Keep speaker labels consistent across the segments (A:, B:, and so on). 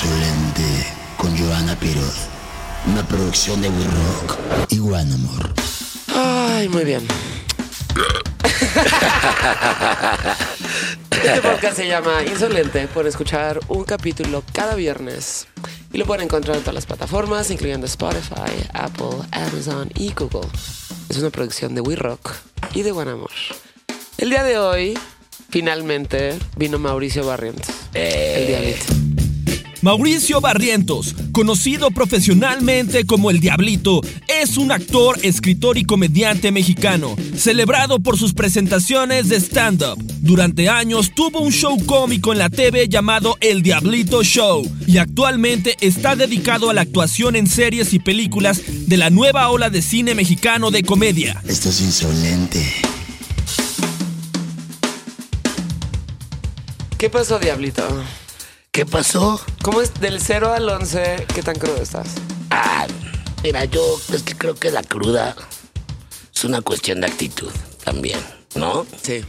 A: Insolente con Joana Piroz. Una producción de We Rock y One Amor.
B: Ay, muy bien. Este podcast se llama Insolente por escuchar un capítulo cada viernes. Y lo pueden encontrar en todas las plataformas, incluyendo Spotify, Apple, Amazon y Google. Es una producción de We Rock y de One Amor. El día de hoy, finalmente, vino Mauricio Barrientos. El diablito.
C: Mauricio Barrientos, conocido profesionalmente como El Diablito, es un actor, escritor y comediante mexicano, celebrado por sus presentaciones de stand-up. Durante años tuvo un show cómico en la TV llamado El Diablito Show y actualmente está dedicado a la actuación en series y películas de la nueva ola de cine mexicano de comedia.
A: Esto es insolente.
B: ¿Qué pasó, diablito?
D: ¿Qué pasó?
B: ¿Cómo es del 0 al 11? ¿Qué tan crudo estás?
D: Ah, mira, yo es que creo que la cruda es una cuestión de actitud también, ¿no?
B: Sí.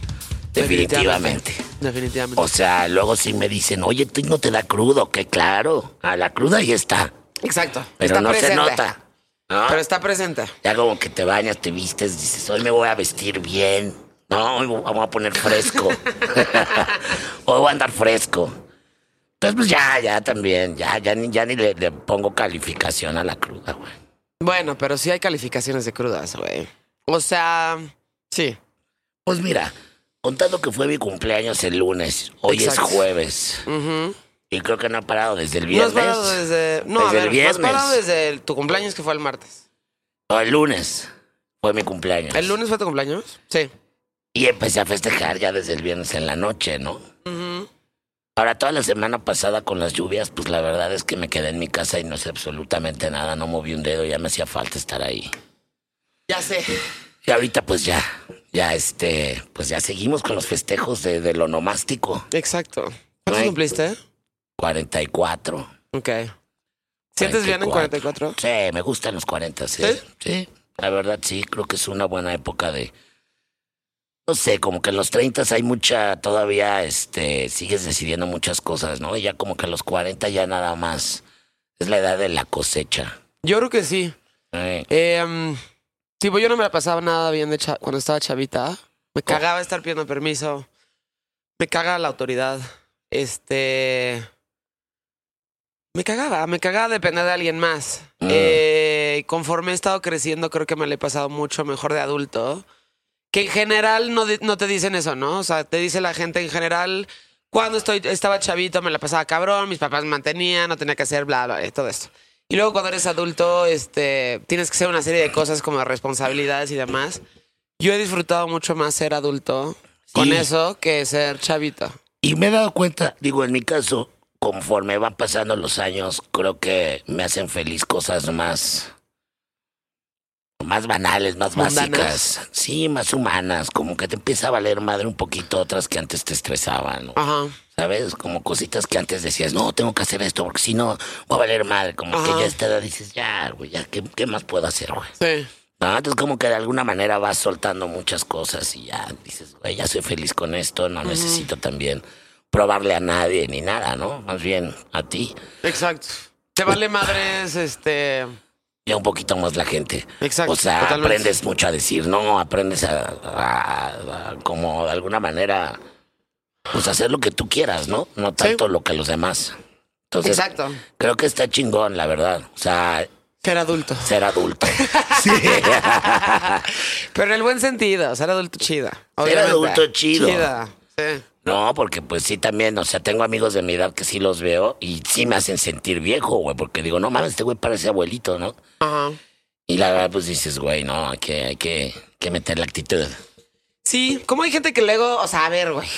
D: Definitivamente.
B: Definitivamente.
D: O sea, luego sí me dicen, oye, ¿tú no te da crudo? Que claro, a la cruda ahí está,
B: Exacto.
D: pero
B: Está
D: no
B: presente.
D: se nota. ¿no?
B: Pero está presente.
D: Ya como que te bañas, te vistes, dices, hoy me voy a vestir bien. No, hoy vamos a poner fresco. hoy voy a andar fresco. Entonces, pues ya, ya también, ya, ya ni, ya ni le, le pongo calificación a la cruda, güey.
B: Bueno, pero sí hay calificaciones de crudas, güey. O sea, sí.
D: Pues mira, contando que fue mi cumpleaños el lunes, hoy
B: Exacto.
D: es jueves.
B: Ujú.
D: Y creo que no ha parado desde el
B: No
D: viernes.
B: has parado desde. No, a
D: Desde
B: ver,
D: el
B: no has
D: viernes.
B: parado desde el- tu cumpleaños que fue el martes.
D: No, el lunes fue mi cumpleaños.
B: ¿El lunes fue tu cumpleaños? Sí.
D: Y empecé a festejar ya desde el viernes en la noche, ¿no?
B: Ujú.
D: Ahora, toda la semana pasada con las lluvias, pues la verdad es que me quedé en mi casa y no hice absolutamente nada, no moví un dedo, ya me hacía falta estar ahí.
B: Ya sé.
D: Y ahorita pues ya, ya este, pues ya seguimos con los festejos de, del onomástico.
B: Exacto. ¿Cuántos
D: Ay.
B: cumpliste?
D: 44.
B: Ok. ¿Sientes bien en 44?
D: Sí, me gustan los 40, sí.
B: ¿Sí?
D: Sí, la verdad sí, creo que es una buena época de... No sé, como que en los 30 hay mucha, todavía, este, sigues decidiendo muchas cosas, ¿no? Y ya como que a los 40 ya nada más. Es la edad de la cosecha.
B: Yo creo que sí.
D: Eh,
B: Eh, sí, yo no me la pasaba nada bien de cha- cuando estaba chavita. Me cagaba estar pidiendo permiso. Me cagaba la autoridad. Este. Me cagaba, me cagaba depender de alguien más.
D: Mm.
B: Eh, conforme he estado creciendo, creo que me lo he pasado mucho mejor de adulto. Que en general no, no te dicen eso, ¿no? O sea, te dice la gente en general. Cuando estoy, estaba chavito me la pasaba cabrón, mis papás me mantenían, no tenía que hacer bla, bla, bla, todo esto. Y luego cuando eres adulto, este, tienes que hacer una serie de cosas como responsabilidades y demás. Yo he disfrutado mucho más ser adulto con
D: Sí.
B: eso que ser chavito.
D: y me he dado cuenta, digo, en mi caso, conforme van pasando los años, creo que me hacen feliz cosas más... Más banales, más
B: ¿Mundanas?
D: básicas. Sí, más humanas. Como que te empieza a valer madre un poquito otras que antes te estresaban. ¿no?
B: Ajá.
D: ¿Sabes? Como cositas que antes decías, no, tengo que hacer esto porque si no, voy a valer madre. Como que ya a esta edad dices, ya, güey, ya, ¿qué, qué más puedo hacer, güey?
B: Sí.
D: No, entonces como que de alguna manera vas soltando muchas cosas y ya dices, güey, ya soy feliz con esto, no necesito también probarle a nadie ni nada, ¿no? Más bien a ti.
B: Exacto. Te vale madres, este.
D: Ya un poquito más la gente.
B: Exacto,
D: O sea,
B: totalmente.
D: aprendes mucho a decir, no, aprendes a, a- a- como de alguna manera, pues hacer lo que tú quieras, ¿no? No tanto lo que los demás. Entonces,
B: Exacto.
D: creo que está chingón, la verdad. O sea,
B: Ser adulto.
D: ser adulto. sí.
B: Pero en el buen sentido, ser adulto chida.
D: Ser
B: obviamente.
D: adulto chido.
B: Chida. Sí.
D: No, porque pues sí también, o sea, tengo amigos de mi edad que sí los veo y sí me hacen sentir viejo, güey, porque digo, no mames, este güey parece abuelito, ¿no?
B: Ajá.
D: Y la verdad, pues dices, güey, no, hay que, hay que, que meter la actitud.
B: Sí, como hay gente que luego, o sea, a ver, güey.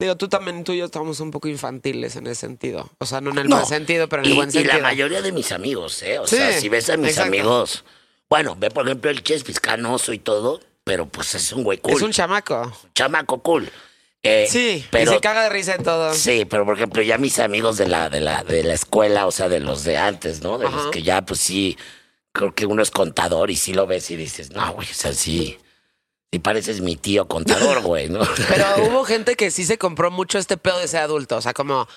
B: Digo, tú también, tú y yo estamos un poco infantiles en ese sentido. O sea, no en el
D: No.
B: mal sentido, pero en
D: Y,
B: el buen
D: y
B: sentido.
D: la mayoría de mis amigos, ¿eh? O
B: Sí,
D: sea, si ves a mis
B: exacto.
D: amigos, bueno, ve por ejemplo el Chespis canoso y todo, pero pues es un güey cool,
B: Es un chamaco.
D: chamaco cool. Eh,
B: Sí,
D: pero
B: y se caga de risa en todo.
D: Sí, pero por ejemplo, ya mis amigos de la, de la, de la escuela, o sea, de los de antes, ¿no? De los que ya, pues sí, creo que uno es contador y sí lo ves y dices, no, güey, o sea, sí, sí pareces mi tío contador, güey, ¿no?
B: Pero hubo gente que sí se compró mucho este pedo de ser adulto. O sea, como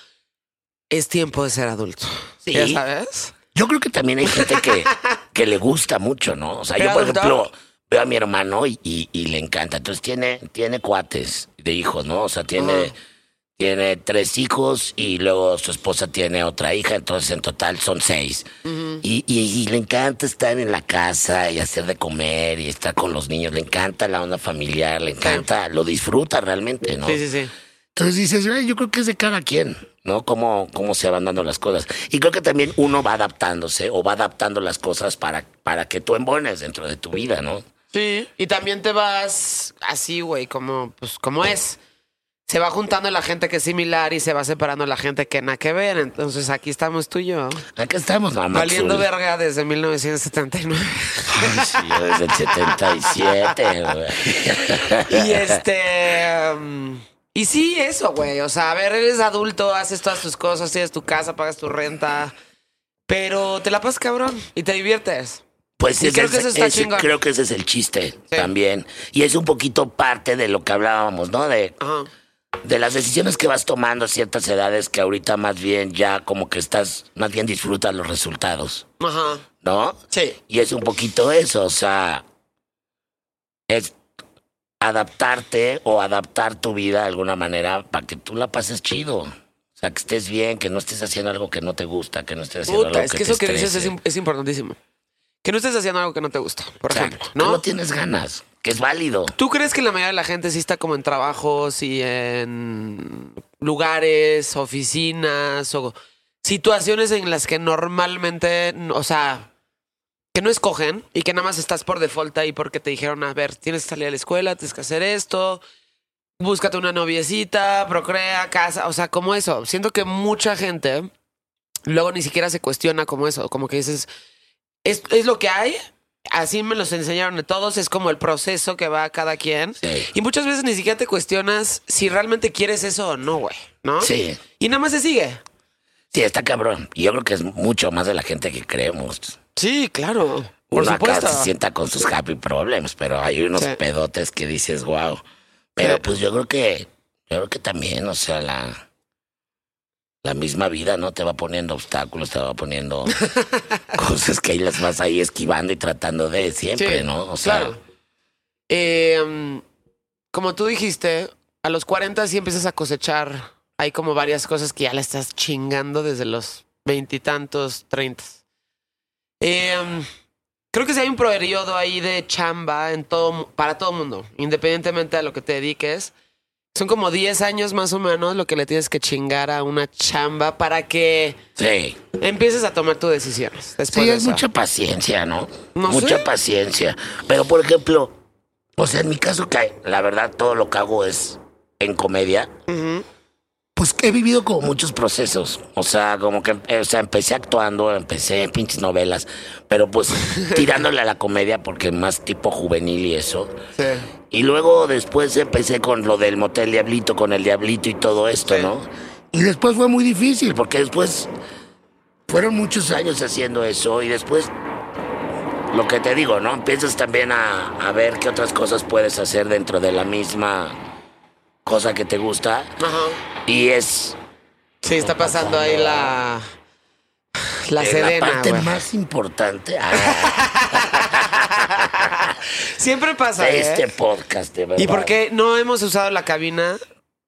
B: es tiempo de ser adulto.
D: Sí.
B: ¿Ya sabes?
D: Yo creo que también hay gente que, que le gusta mucho, ¿no? O sea, yo,
B: ¿Pero
D: por
B: adulto?
D: ejemplo, veo a mi hermano y, y- y le encanta. Entonces tiene, tiene cuates de hijos, ¿no? O sea, tiene, tiene tres hijos y luego su esposa tiene otra hija. Entonces, en total son seis. y, y- y le encanta estar en la casa y hacer de comer y estar con los niños. Le encanta la onda familiar, le encanta, lo disfruta realmente, ¿no?
B: Sí, sí, sí.
D: Entonces dices, "Ay, yo creo que es de cada quien, ¿no? Cómo, cómo se van dando las cosas. Y creo que también uno va adaptándose o va adaptando las cosas para, para que tú embones dentro de tu vida, ¿no?
B: Sí. Y también te vas así, güey, como, pues, como es. Se va juntando la gente que es similar y se va separando la gente que nada que ver. Entonces aquí estamos tú y yo.
D: Aquí estamos, mamá.
B: Valiendo verga desde 1979.
D: Ay, sí, yo desde el 77, güey.
B: Y este. um, y sí, eso, güey. O sea, a ver, eres adulto, haces todas tus cosas, tienes tu casa, pagas tu renta. Pero te la pasas cabrón y te diviertes.
D: Pues
B: Y creo que eso está
D: ese-
B: chingón.
D: creo que ese es el chiste
B: Sí.
D: también. Y es un poquito parte de lo que hablábamos, ¿no? De,
B: Ajá.
D: de las decisiones que vas tomando a ciertas edades que ahorita más bien ya como que estás, más bien disfrutas los resultados,
B: Ajá.
D: ¿no?
B: Sí.
D: Y es un poquito eso, o sea, es adaptarte o adaptar tu vida de alguna manera para que tú la pases chido. O sea, que estés bien, que no estés haciendo algo que no te gusta, que no estés haciendo
B: Puta,
D: algo
B: es
D: que
B: que
D: te
B: eso que dices es importantísimo. Que no estés haciendo algo que no te gusta, por
D: Exacto,
B: ejemplo.
D: que
B: ¿No?
D: no tienes ganas, que es válido.
B: ¿Tú crees que la mayoría de la gente sí está como en trabajos y en lugares, oficinas o situaciones en las que normalmente, o sea, que no escogen y que nada más estás por default ahí porque te dijeron, a ver, tienes que salir a la escuela, tienes que hacer esto, búscate una noviecita, procrea, casa, o sea, como eso. Siento que mucha gente luego ni siquiera se cuestiona como eso, como que dices, es, es lo que hay, así me los enseñaron de todos, es como el proceso que va cada quien.
D: Sí.
B: Y muchas veces ni siquiera te cuestionas si realmente quieres eso o no, güey, ¿no?
D: Sí.
B: Y nada más se sigue.
D: Sí, está cabrón. Y yo creo que es mucho más de la gente que creemos.
B: Sí, claro. Por
D: Uno
B: supuesto.
D: acá se sienta con sus happy problems, pero hay unos
B: Sí.
D: pedotes que dices, wow. Pero
B: Sí.
D: pues yo creo que, yo creo que también, o sea, la, la misma vida, ¿no? Te va poniendo obstáculos, te va poniendo cosas que ahí las vas ahí esquivando y tratando de siempre,
B: Sí,
D: ¿no? O sea,
B: claro. Eh, um, como tú dijiste, a los 40 sí empiezas a cosechar. Hay como varias cosas que ya le estás chingando desde los veintitantos, treintas. Eh, um, creo que sí hay un periodo ahí de chamba en todo, para todo mundo, independientemente de lo que te dediques. Son como 10 años más o menos lo que le tienes que chingar a una chamba para que
D: sí.
B: empieces a tomar tus decisiones. Después
D: Sí,
B: de
D: es
B: eso.
D: mucha paciencia, ¿no?
B: No
D: mucha
B: sé.
D: paciencia. Pero, por ejemplo, o sea, en mi caso, que la verdad todo lo que hago es en comedia,
B: Ujú.
D: Pues que he vivido como muchos procesos. O sea, como que eh, o sea, empecé actuando, empecé en pinches novelas, pero pues tirándole a la comedia porque más tipo juvenil y eso.
B: Sí.
D: Y luego después empecé con lo del motel Diablito, con el Diablito y todo esto,
B: Sí.
D: ¿no? Y después fue muy difícil porque después fueron muchos años haciendo eso y después lo que te digo, ¿no? Empiezas también a, a ver qué otras cosas puedes hacer dentro de la misma cosa que te gusta
B: Ajá.
D: Y es
B: Sí, está pasando ahí la. La sedena,
D: la parte más importante ah,
B: Siempre pasa,
D: de
B: ¿eh?
D: este podcast, de verdad.
B: ¿Y por qué no hemos usado la cabina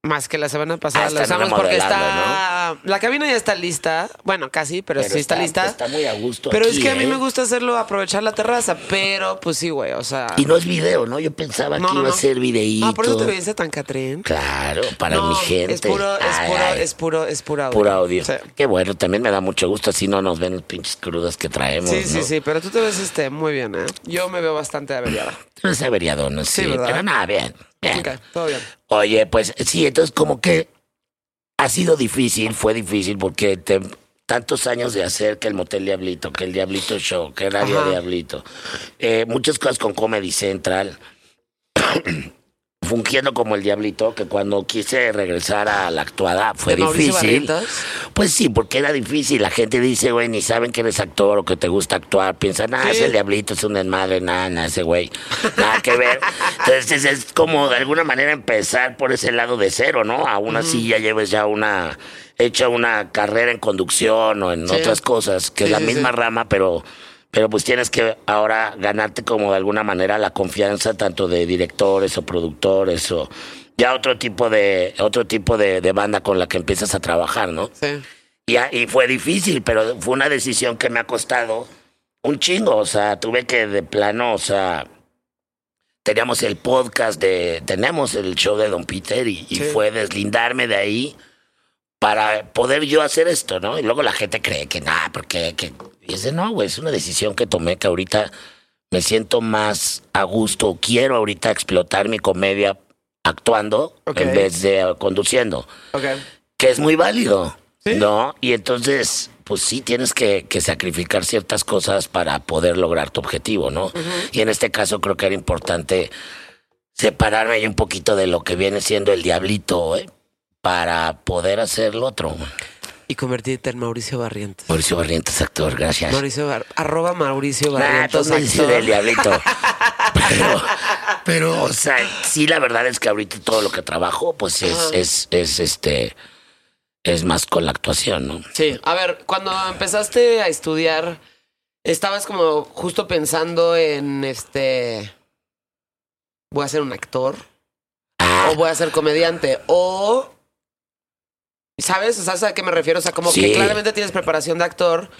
B: más que la semana pasada?
D: Ah,
B: la usamos porque está. La cabina ya está lista. Bueno, casi, pero,
D: Pero
B: sí está, lista.
D: Está muy a gusto.
B: pero es que a mí
D: ¿eh?
B: me gusta hacerlo, aprovechar la terraza. Pero, pues sí, güey. O sea.
D: Y no es video, ¿no? Yo pensaba
B: No,
D: que
B: no,
D: iba a ser videíto.
B: Ah, por eso te viniste tan Catrín.
D: Claro, para mi gente.
B: Es puro, es
D: Ay,
B: puro,
D: ay,
B: es puro, es puro audio.
D: puro audio.
B: Sí.
D: Qué bueno, también me da mucho gusto, así no nos ven los pinches crudas que traemos.
B: Sí, sí, sí, pero tú te ves este muy bien, ¿eh? Yo me veo bastante averiada.
D: Tú eres averiado, ¿no? Sí,
B: Sí,
D: pero nada, bien. Bien.
B: Todo bien.
D: Oye, pues sí, entonces como que ha sido difícil, fue difícil porque te- tantos años de hacer que el Motel Diablito, que el Diablito Show, que Radio
B: Ajá.
D: Diablito, eh, muchas cosas con Comedy Central. Fungiendo como el diablito, que cuando quise regresar a la actuada fue
B: ¿De Mauricio
D: difícil. Pues sí, porque era difícil. La gente dice, güey, ni saben que eres actor o que te gusta actuar. Piensan, ah, es el diablito, es un desmadre, nada, nada, ese güey. Nada que ver. Entonces es como de alguna manera empezar por ese lado de cero, ¿no? Aún así ya lleves ya una hecha una carrera en conducción o en
B: Sí.
D: otras cosas, que es la
B: sí,
D: misma rama, pero pero pues tienes que ahora ganarte como de alguna manera la confianza tanto de directores o productores o ya otro tipo de otro tipo de, de banda con la que empiezas a trabajar, ¿no?
B: Sí.
D: Y, y fue difícil, pero fue una decisión que me ha costado un chingo. O sea, tuve que de plano, o sea, teníamos el podcast de, tenemos el show de Don Peter y, y fue deslindarme de ahí para poder yo hacer esto, ¿no? Y luego la gente cree que nada, porque que, y dice, no, güey, es una decisión que tomé que ahorita me siento más a gusto, quiero ahorita explotar mi comedia actuando en vez de conduciendo
B: Ok.
D: que es muy válido,
B: Sí.
D: ¿no? Y entonces, pues sí tienes que, que sacrificar ciertas cosas para poder lograr tu objetivo, ¿no? Y en este caso creo que era importante separarme un poquito de lo que viene siendo el diablito, ¿eh? Para poder hacer lo otro.
B: Y convertirte en Mauricio Barrientos.
D: Mauricio Barrientos, actor, gracias.
B: Mauricio Bar- arroba Mauricio
D: Nah,
B: Barrientos.
D: dice
B: actor.
D: del diablito. Pero, pero, o sea, sí, la verdad es que ahorita todo lo que trabajo, pues es,
B: Ajá.
D: es, es este, es más con la actuación, ¿no?
B: Sí, a ver, cuando empezaste a estudiar, estabas como justo pensando en este. Voy a ser un actor.
D: Ah,
B: O voy a ser comediante. O. ¿Sabes? O sea, ¿sabes a qué me refiero? O sea, como que claramente tienes preparación de actor.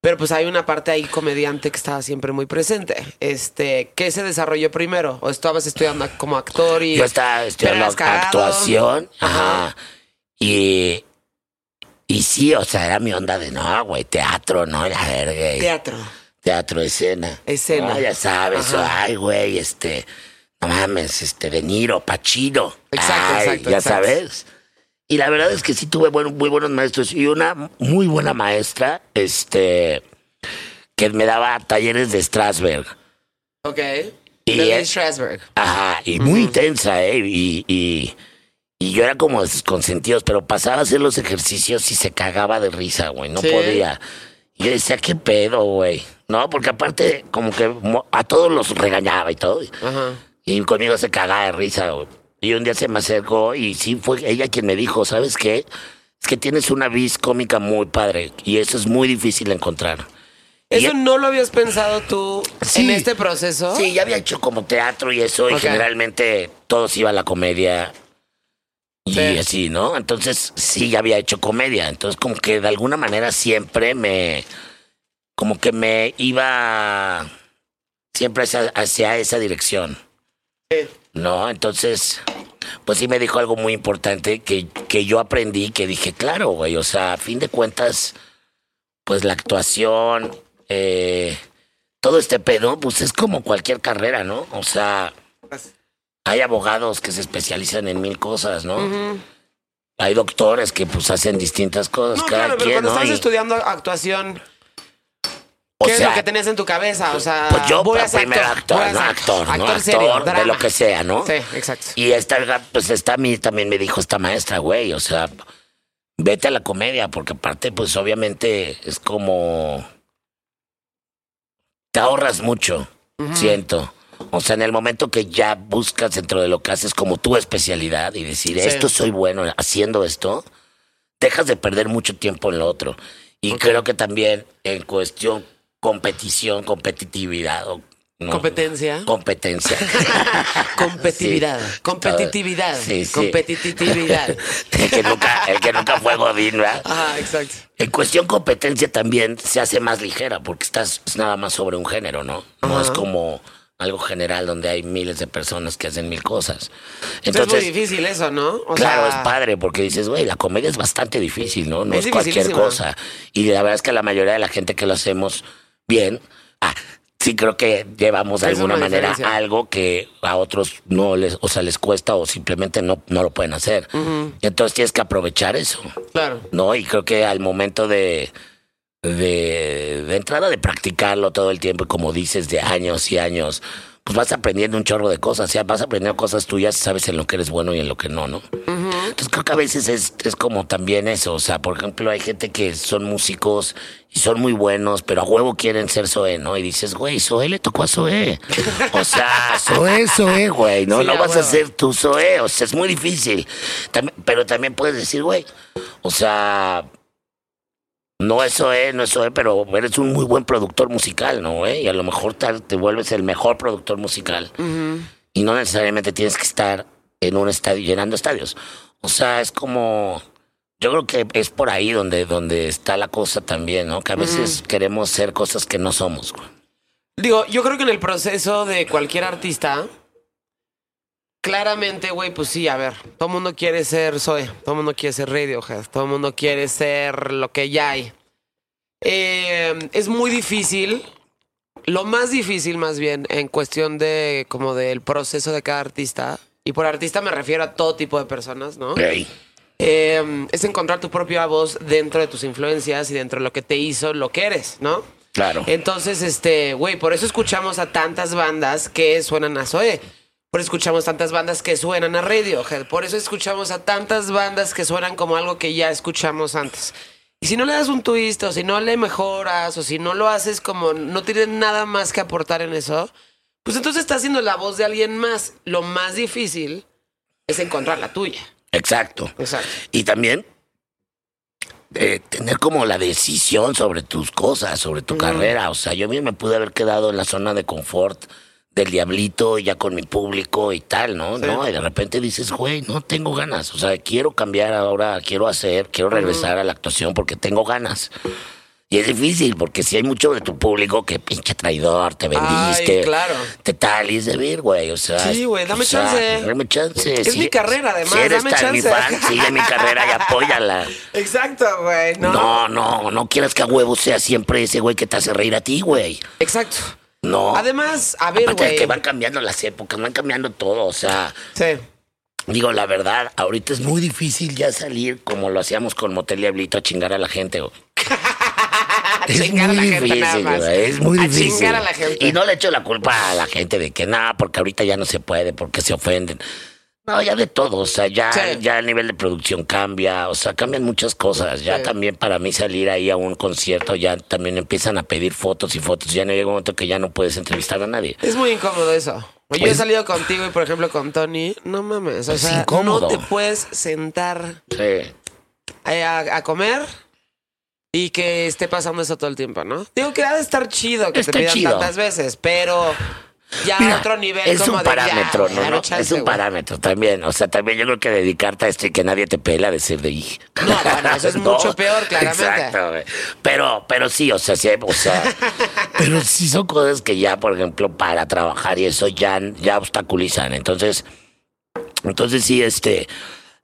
B: Pero pues hay una parte ahí comediante que estaba siempre muy presente. Este, ¿qué se desarrolló primero? ¿O estabas estudiando como actor y
D: Yo estaba estudiando actuación.
B: Ajá.
D: Y, y sí, o sea, era mi onda de no, güey, teatro, ¿no? La verga. y
B: teatro?
D: Teatro, escena.
B: Escena.
D: No, ya sabes, ay, güey, este, no mames, este, De Niro, Pachino.
B: Exacto,
D: Ay,
B: exacto,
D: Ya
B: exacto.
D: sabes. Y la verdad es que sí tuve buen- muy buenos maestros y una muy buena maestra, este, que me daba talleres de Strasberg.
B: Ok.
D: Y es-
B: Strasberg.
D: Ajá, y muy intensa, ¿eh? Y, y, y yo era como de sus consentidos, pero pasaba a hacer los ejercicios y se cagaba de risa, güey, no
B: ¿Sí?
D: podía. Y yo decía, ¿qué pedo, güey? No, porque aparte, como que a todos los regañaba y todo.
B: Ajá.
D: Y conmigo se cagaba de risa, güey. Y un día se me acercó y sí fue ella quien me dijo, ¿sabes qué? Es que tienes una vis cómica muy padre y eso es muy difícil de encontrar. Y-
B: ¿Eso no lo habías pensado tú
D: Sí.
B: en este proceso?
D: Sí, ya había hecho como teatro y eso, y generalmente todos iba a la comedia y
B: Sí.
D: así, ¿no? Entonces sí, ya había hecho comedia. Entonces, como que de alguna manera siempre me. Como que me iba siempre hacia, hacia esa dirección,
B: Sí.
D: ¿No? Entonces, pues sí me dijo algo muy importante que, que yo aprendí, que dije, claro, güey, o sea, a fin de cuentas, pues la actuación, eh, todo este pedo, pues es como cualquier carrera, ¿no? O sea, hay abogados que se especializan en mil cosas, ¿no? Hay doctores que pues hacen distintas cosas,
B: No,
D: cada
B: claro, pero
D: quien,
B: cuando
D: ¿no?
B: estás
D: Y,
B: estudiando actuación,
D: o
B: ¿qué es
D: sea,
B: lo que tenías en tu cabeza? O sea,
D: pues yo
B: voy a ser
D: primero actor,
B: voy a
D: ¿no? Actor, ¿no?
B: Actor
D: Actor
B: serio,
D: de
B: drama.
D: lo que sea, ¿no?
B: Sí, exacto.
D: Y esta, pues esta a mí también me dijo esta maestra, güey, o sea, vete a la comedia, porque aparte, pues obviamente es como... Te ahorras mucho, siento. O sea, en el momento que ya buscas dentro de lo que haces como tu especialidad y decir,
B: Sí.
D: esto soy bueno haciendo esto, dejas de perder mucho tiempo en lo otro. Y creo que también en cuestión competición, competitividad o no,
B: Competencia.
D: competencia.
B: Competitividad.
D: Sí.
B: Competitividad.
D: Sí, sí.
B: Competitividad.
D: el, que nunca, el que nunca fue Godín, ¿verdad?
B: Ajá, exacto.
D: En cuestión competencia también se hace más ligera porque estás es nada más sobre un género, ¿no? No
B: Ajá.
D: es como algo general donde hay miles de personas que hacen mil cosas.
B: Entonces, es muy difícil eso, ¿no? O
D: claro,
B: sea,
D: es padre porque dices, güey, la comedia es bastante difícil, ¿no? No
B: Es
D: es, cualquier cosa. Y la verdad es que la mayoría de la gente que lo hacemos bien, ah, sí creo que llevamos de alguna
B: una
D: manera
B: diferencia.
D: algo que a otros no les, o sea, les cuesta o simplemente no, no lo pueden hacer. Entonces tienes que aprovechar eso.
B: Claro.
D: ¿no? Y creo que al momento de, de, de entrada de practicarlo todo el tiempo, y como dices, de años y años, pues vas aprendiendo un chorro de cosas, o sea, vas aprendiendo cosas tuyas, sabes en lo que eres bueno y en lo que no, ¿no? Entonces creo que a veces es, es como también eso, o sea, por ejemplo, hay gente que son músicos y son muy buenos, pero a huevo quieren ser Zoé, ¿no? Y dices, güey, Zoé le tocó a Zoé. O sea, Zoé, Zoé, güey, ¿no?
B: Sí,
D: no vas a ser tu Zoé, o sea, es muy difícil. También- pero también puedes decir, güey, o sea, no es Zoé, no es Zoé, pero eres un muy buen productor musical, ¿no, güey? Y a lo mejor tal te vuelves el mejor productor musical. Y no necesariamente tienes que estar en un estadio, llenando estadios. O sea, es como... Yo creo que es por ahí donde, donde está la cosa también, ¿no? Que a veces queremos ser cosas que no somos.
B: Digo, yo creo que en el proceso de cualquier artista, claramente, güey, pues sí, a ver, todo el mundo quiere ser Zoe, todo el mundo quiere ser Radiohead, todo el mundo quiere ser lo que ya hay. Eh, es muy difícil, lo más difícil más bien en cuestión de como del proceso de cada artista, y por artista me refiero a todo tipo de personas, ¿no?
D: Ey,
B: Eh, es encontrar tu propia voz dentro de tus influencias y dentro de lo que te hizo lo que eres, ¿no?
D: claro.
B: Entonces, este, güey, por eso escuchamos a tantas bandas que suenan a Zoe. Por eso escuchamos tantas bandas que suenan a Radiohead. Por eso escuchamos a tantas bandas que suenan como algo que ya escuchamos antes. Y si no le das un twist, o si no le mejoras, o si no lo haces como no tienes nada más que aportar en eso, pues entonces estás haciendo la voz de alguien más. Lo más difícil es encontrar la tuya.
D: Exacto.
B: Exacto.
D: Y también eh, tener como la decisión sobre tus cosas, sobre tu carrera. O sea, yo bien me pude haber quedado en la zona de confort del diablito ya con mi público y tal, ¿no? ¿no? Y de repente dices, güey, no tengo ganas. O sea, quiero cambiar ahora, quiero hacer, quiero regresar a la actuación porque tengo ganas. Y es difícil porque si hay mucho de tu público que pinche traidor, te vendiste.
B: Ay, claro.
D: Te tal y es de vir, güey. O sea,
B: Sí, güey, dame
D: o sea,
B: chance.
D: Dame chance.
B: Es mi carrera, además,
D: Si eres
B: dame
D: tan mi
B: chance.
D: fan, sigue mi carrera y apóyala.
B: Exacto, güey. No.
D: No, no, no quieras que a huevo sea siempre ese güey que te hace reír a ti, güey.
B: Exacto.
D: No.
B: Además, a ver, güey.
D: que van cambiando las épocas, van cambiando todo. O sea,
B: Sí.
D: digo, la verdad, ahorita es muy difícil ya salir como lo hacíamos con Motel Diablito a chingar a la gente, güey.
B: A
D: Es
B: chingar a
D: muy
B: la gente nada
D: difícil,
B: más.
D: es muy
B: a
D: difícil.
B: chingar a la gente.
D: Y no le echo la culpa a la gente de que nada, porque ahorita ya no se puede, porque se ofenden. No, ya de todo, o sea, ya,
B: Sí.
D: ya el nivel de producción cambia, o sea, cambian muchas cosas. Ya
B: Sí.
D: también para mí salir ahí a un concierto, ya también empiezan a pedir fotos y fotos. Ya no llega un momento que ya no puedes entrevistar a nadie.
B: Es muy incómodo eso. Yo he
D: Pues-
B: salido contigo y, por ejemplo, con Tony. No mames. O sea,
D: incómodo.
B: no te puedes sentar
D: Sí.
B: a, a comer y que esté pasando eso todo el tiempo, ¿no? Digo que ha de estar chido que
D: Está
B: te pidan
D: chido.
B: tantas veces, pero ya
D: Mira,
B: otro nivel
D: es
B: como
D: un
B: de
D: parámetro, ¿no? no?
B: chance,
D: es un parámetro también. O sea, también yo creo que dedicarte a esto y que nadie te pela, decir de "Ij".
B: No, bueno, eso es mucho peor, claramente.
D: Exacto, güey. Pero, pero sí, o sea, sí, o sea, pero sí son cosas que ya, por ejemplo, para trabajar y eso ya, ya obstaculizan. Entonces, entonces sí, este.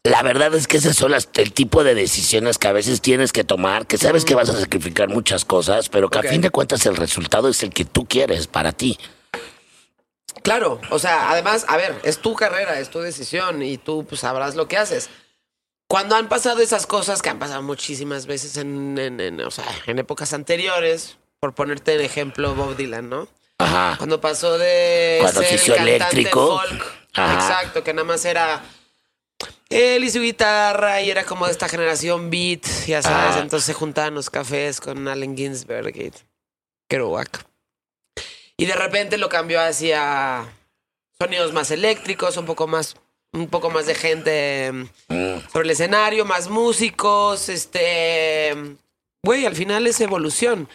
D: La verdad es que esas son las, el tipo de decisiones que a veces tienes que tomar, que sabes que vas a sacrificar muchas cosas, pero que a fin de cuentas el resultado es el que tú quieres para ti.
B: Claro, o sea, además, a ver, es tu carrera, es tu decisión y tú pues sabrás lo que haces. Cuando han pasado esas cosas que han pasado muchísimas veces en, en- en, o sea, en épocas anteriores, por ponerte el ejemplo Bob Dylan, ¿no?
D: Ajá.
B: Cuando pasó de
D: Cuando
B: ser
D: se
B: cantante
D: eléctrico.
B: folk,
D: Ajá.
B: exacto, que nada más era él y su guitarra y era como de esta generación beat, ya sabes,
D: Ah.
B: entonces se juntaban los cafés con Allen Ginsberg y Kerouac. Y de repente lo cambió hacia sonidos más eléctricos, un poco más un poco más de gente
D: Mm.
B: sobre el escenario, más músicos, este... Güey, al final es evolución.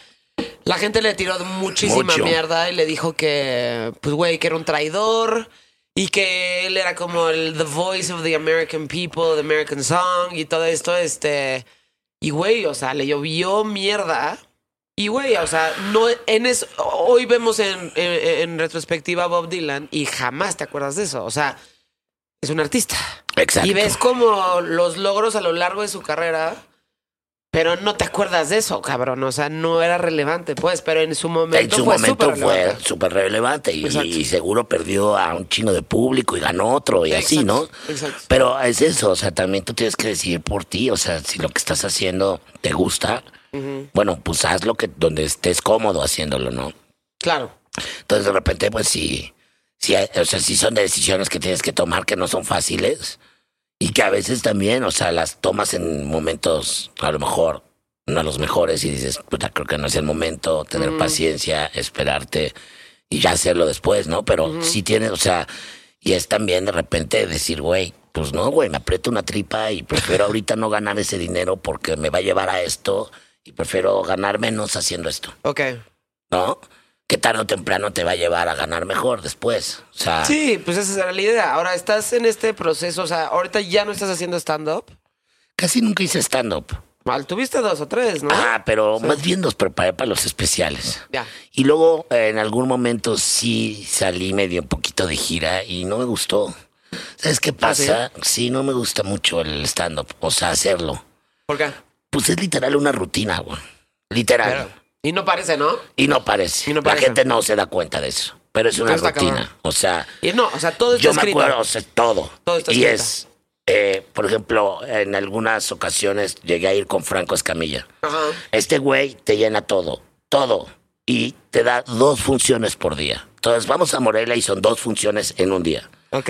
B: La gente le tiró muchísima
D: Mucho.
B: mierda y le dijo que, pues, güey, que era un traidor y que él era como el The Voice of the American People, the American Song y todo esto, este... Y, güey, o sea, le llovió mierda. Y, güey, o sea, no, en eso, hoy vemos en, en- en retrospectiva a Bob Dylan y jamás te acuerdas de eso. O sea, es un artista.
D: Exacto.
B: Y ves como los logros a lo largo de su carrera, pero no te acuerdas de eso, cabrón. O sea, no era relevante, pues, pero en su momento
D: En su
B: fue
D: momento
B: súper
D: fue
B: relevante.
D: súper relevante y, seguro perdió a un chino de público y ganó otro y así, ¿no?
B: Exacto.
D: Pero es eso, o sea, también tú tienes que decidir por ti, o sea, si lo que estás haciendo te gusta, bueno, pues haz lo que donde estés cómodo haciéndolo, ¿no?
B: Claro.
D: Entonces de repente, pues sí, sí, o sea, sí son decisiones que tienes que tomar que no son fáciles y que a veces también, o sea, las tomas en momentos a lo mejor no los mejores y dices, puta, creo que no es el momento, tener paciencia, esperarte y ya hacerlo después, ¿no? Pero sí tienes, o sea, y es también de repente decir, güey, pues no, güey, me aprieto una tripa y prefiero ahorita no ganar ese dinero porque me va a llevar a esto y prefiero ganar menos haciendo esto,
B: Ok.
D: ¿no? Que tarde o temprano te va a llevar a ganar mejor después. O sea,
B: Sí, pues esa era la idea. Ahora estás en este proceso, o sea, ahorita ya no estás haciendo stand-up.
D: casi nunca hice stand-up.
B: Mal, tuviste dos o tres, ¿no?
D: Ah, pero más bien los preparé para los especiales.
B: Ya.
D: Y luego eh, en algún momento sí salí medio un poquito de gira y no me gustó. ¿Sabes qué pasa? sí? no me gusta mucho el stand-up, o sea, hacerlo.
B: ¿Por qué?
D: Pues es literal una rutina, güey. Literal.
B: Claro. Y no parece, ¿no?
D: Y no parece.
B: Y no
D: La
B: parece.
D: gente no se da cuenta de eso. Pero es una rutina. O sea,
B: Y no, o sea, todo está
D: yo me acuerdo, o sea, todo.
B: Todo está
D: y es, eh, por ejemplo, en algunas ocasiones llegué a ir con Franco Escamilla.
B: Ajá.
D: Este güey te llena todo, todo. Y te da dos funciones por día. Entonces vamos a Morelia y son dos funciones en un día.
B: Ok.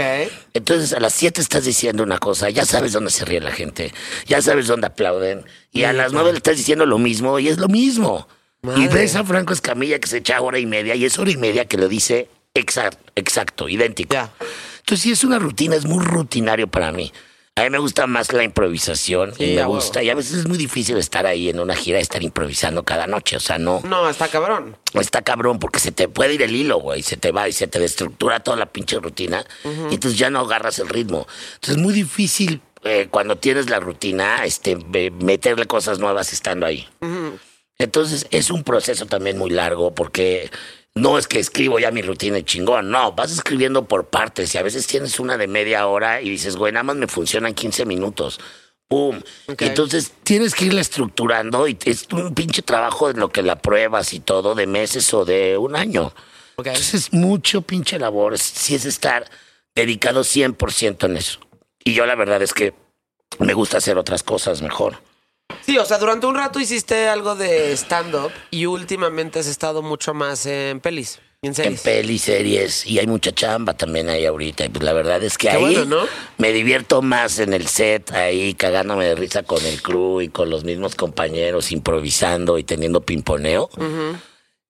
D: Entonces a las 7 estás diciendo una cosa, ya sabes dónde se ríe la gente, ya sabes dónde aplauden, y a las 9 le estás diciendo lo mismo y es lo mismo. Y ves a Franco Escamilla que se echa hora y media y es hora y media que lo dice exacto, exacto, idéntico.
B: Ya.
D: Entonces sí es una rutina, es muy rutinario para mí. A mí me gusta más la improvisación
B: Sí,
D: y me
B: huevo.
D: gusta, y a veces es muy difícil estar ahí en una gira, estar improvisando cada noche, o sea, no,
B: No, está cabrón.
D: está cabrón porque se te puede ir el hilo, güey, se te va y se te destructura toda la pinche rutina y entonces ya no agarras el ritmo. Entonces es muy difícil eh, cuando tienes la rutina, este, meterle cosas nuevas estando ahí. Entonces es un proceso también muy largo porque no es que escribo ya mi rutina y chingón, no, vas escribiendo por partes y a veces tienes una de media hora y dices, güey, nada más me funcionan 15 minutos. ¡Pum! Entonces tienes que irla estructurando y es un pinche trabajo en lo que la pruebas y todo de meses o de un año.
B: Ok.
D: Entonces es mucho pinche labor, sí es estar dedicado 100% en eso. Y yo la verdad es que me gusta hacer otras cosas mejor.
B: Sí, o sea, durante un rato hiciste algo de stand-up y últimamente has estado mucho más en pelis, en
D: En
B: series.
D: pelis, series, y hay mucha chamba también ahí ahorita. Y pues la verdad es que
B: Qué
D: ahí
B: bueno, ¿no?
D: me divierto más en el set, ahí cagándome de risa con el crew y con los mismos compañeros, improvisando y teniendo pimponeo,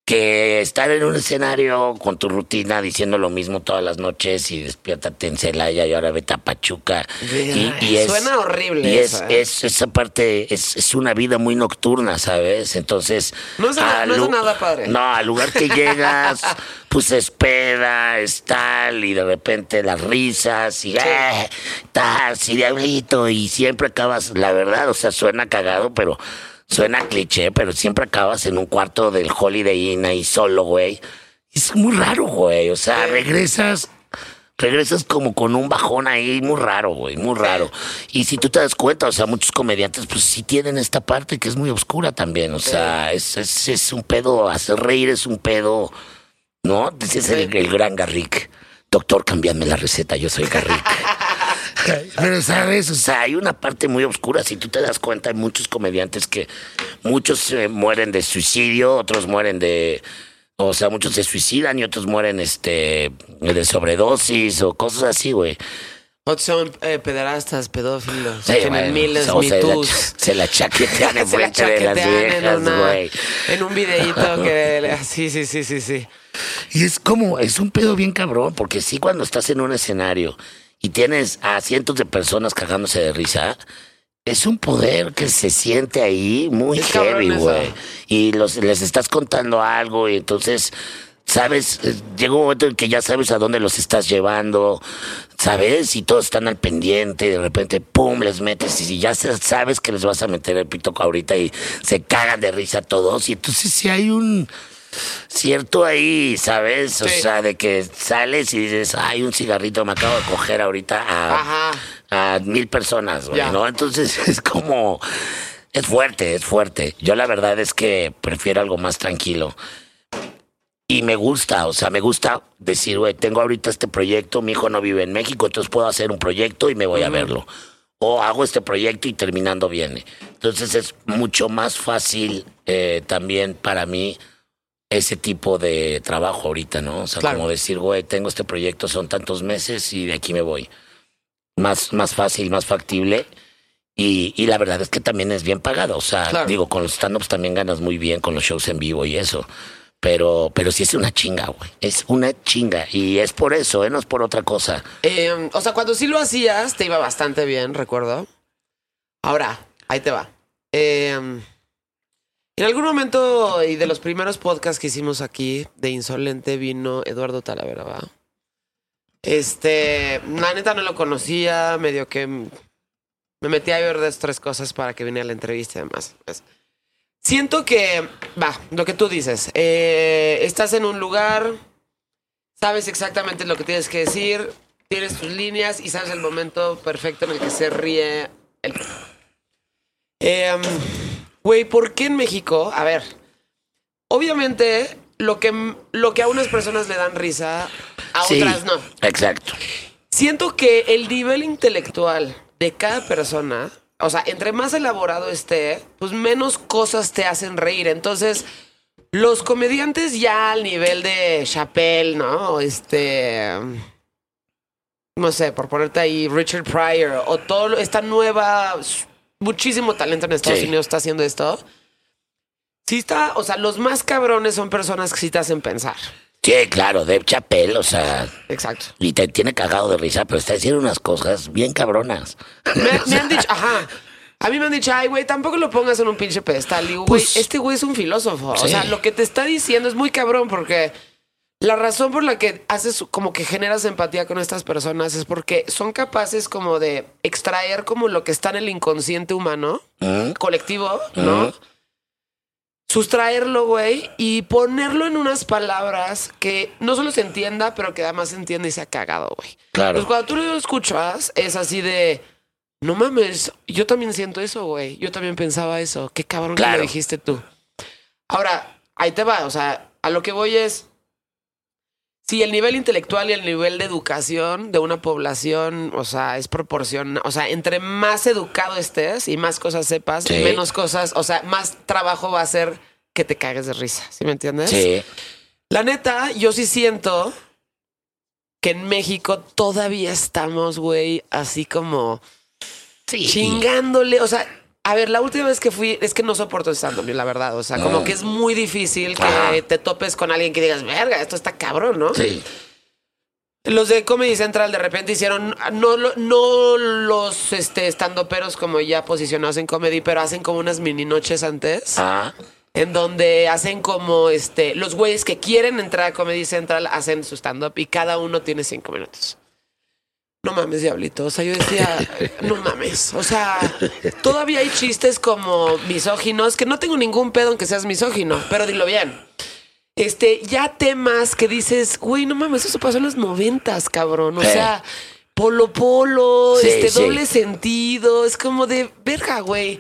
D: que estar en un escenario con tu rutina diciendo lo mismo todas las noches y despiértate en Celaya y ahora vete a Pachuca. Y, y es,
B: Suena horrible
D: Y es,
B: eso, ¿eh?
D: es- esa parte, es, es una vida muy nocturna, ¿sabes? Entonces...
B: No es nada-
D: al
B: no es
D: lu-
B: nada padre.
D: No, al lugar que llegas, pues es peda, es tal, y de repente las risas, y eh, tal, sí, diablito, y siempre acabas, la verdad, o sea, suena cagado, pero suena cliché, pero siempre acabas en un cuarto del Holiday Inn ahí solo, güey. Es muy raro, güey, o sea, regresas regresas como con un bajón ahí muy raro, güey, muy raro. Y si tú te das cuenta, o sea, muchos comediantes pues sí tienen esta parte que es muy oscura también, o sea, es, es, es un pedo, hacer reír es un pedo, ¿no? Ese es el, el gran Garrick. Doctor, cambiame la receta, yo soy Garrick. Pero sabes, o sea, hay una parte muy oscura. Si tú te das cuenta, hay muchos comediantes que muchos eh, mueren de suicidio, otros mueren de, o sea, muchos se suicidan y otros mueren, este, de sobredosis o cosas así, güey.
B: Otros son eh, pederastas, pedófilos,
D: Sí,
B: tienen
D: bueno,
B: miles,
D: o sea, se la, chaquetean en
B: Se la
D: frente de las
B: chaquetean
D: viejas, güey.
B: en un videíto que... Sí, sí, sí, sí, sí.
D: Y es como, es un pedo bien cabrón, porque sí cuando estás en un escenario y tienes a cientos de personas cagándose de risa, es un poder que se siente ahí muy
B: Es
D: heavy, güey. Y los, les estás contando algo y entonces, sabes, Eh, llega un momento en que ya sabes a dónde los estás llevando, sabes, y todos están al pendiente y de repente, pum, les metes y ya se- sabes que les vas a meter el pito ahorita y se cagan de risa todos. Y entonces si hay un cierto ahí, ¿sabes? O sea, de que sales y dices, ay, un cigarrito me acabo de coger ahorita a, mil personas, güey. ¿no? Entonces es como, es fuerte, es fuerte. Yo la verdad es que prefiero algo más tranquilo. Y me gusta, o sea, me gusta decir, güey, tengo ahorita este proyecto, mi hijo no vive en México, entonces puedo hacer un proyecto y me voy a verlo. O hago este proyecto y terminando viene. Entonces es mucho más fácil eh, también para mí ese tipo de trabajo ahorita, ¿no? O sea,
B: Claro.
D: como decir, güey, tengo este proyecto, son tantos meses y de aquí me voy. Más, más fácil, más factible. Y, y la verdad es que también es bien pagado. O sea,
B: Claro.
D: digo, con los stand-ups también ganas muy bien con los shows en vivo y eso. Pero, pero sí es una chinga, güey. Es una chinga. Y es por eso, ¿eh? No es por otra cosa.
B: Eh, o sea, cuando sí lo hacías, te iba bastante bien, recuerdo. Ahora, ahí te va. Eh, en algún momento y de los primeros podcasts que hicimos aquí de Insolente vino Eduardo Talavera, ¿va? Este, la neta no lo conocía, medio que me metí a ver estas tres cosas para que viniera la entrevista y demás. pues. Siento que, va, lo que tú dices, eh, estás en un lugar, sabes exactamente lo que tienes que decir, tienes tus líneas y sabes el momento perfecto en el que se ríe el... Em, Güey, ¿por qué en México? A ver, obviamente lo que, lo que a unas personas le dan risa, a
D: Sí,
B: otras no.
D: Exacto.
B: Siento que el nivel intelectual de cada persona, o sea, entre más elaborado esté, pues menos cosas te hacen reír. Entonces, los comediantes ya al nivel de Chappelle, ¿no? Este. No sé, por ponerte ahí, Richard Pryor, o todo lo- esta nueva. Muchísimo talento en Estados
D: Sí.
B: Unidos está haciendo esto. Sí está, o sea, los más cabrones son personas que sí te hacen pensar.
D: Sí, claro, Dave Chappelle, o sea,
B: Exacto.
D: y te tiene cagado de risa, pero está diciendo unas cosas bien cabronas.
B: Me, me han dicho, ajá. A mí me han dicho, ay, güey, tampoco lo pongas en un pinche pedestal. Digo, güey,
D: Pues-
B: este güey es un filósofo. O sea, lo que te está diciendo es muy cabrón porque la razón por la que haces como que generas empatía con estas personas es porque son capaces como de extraer como lo que está en el inconsciente humano,
D: ¿Mm?
B: colectivo, ¿no?
D: Ujú.
B: Sustraerlo, güey, y ponerlo en unas palabras que no solo se entienda, pero que además se entienda y sea cagado, güey.
D: Claro.
B: Pues cuando tú lo escuchas, es así de. No mames, yo también siento eso, güey. Yo también pensaba eso. Qué cabrón que
D: Claro.
B: lo dijiste tú. Ahora, ahí te va. O sea, a lo que voy es. Si el nivel intelectual y el nivel de educación de una población, o sea, es proporcional. O sea, entre más educado estés y más cosas sepas,
D: Sí.
B: menos cosas, o sea, más trabajo va a ser que te cagues de risa. ¿Sí me entiendes?
D: Sí.
B: La neta, yo sí siento que en México todavía estamos, güey, así como
D: Sí.
B: chingándole. O sea, a ver, la última vez que fui, es que no soporto stand la verdad. O sea, como
D: Ah.
B: que es muy difícil que
D: Ajá.
B: te topes con alguien que digas, verga, esto está cabrón, ¿no?
D: Sí.
B: Los de Comedy Central de repente hicieron, no, no los este, estandoperos como ya posicionados en comedy, pero hacen como unas mini noches antes
D: Ah,
B: en donde hacen como este los güeyes que quieren entrar a Comedy Central hacen su stand up y cada uno tiene cinco minutos. No mames, diablito. O sea, yo decía, no mames. O sea, todavía hay chistes como misóginos, que no tengo ningún pedo en que seas misógino, pero dilo bien. Este, ya temas que dices, güey, no mames, eso pasó en los noventas, cabrón. O
D: Sí.
B: sea, polo polo,
D: Sí,
B: este,
D: sí.
B: doble sentido. Es como de verga, güey.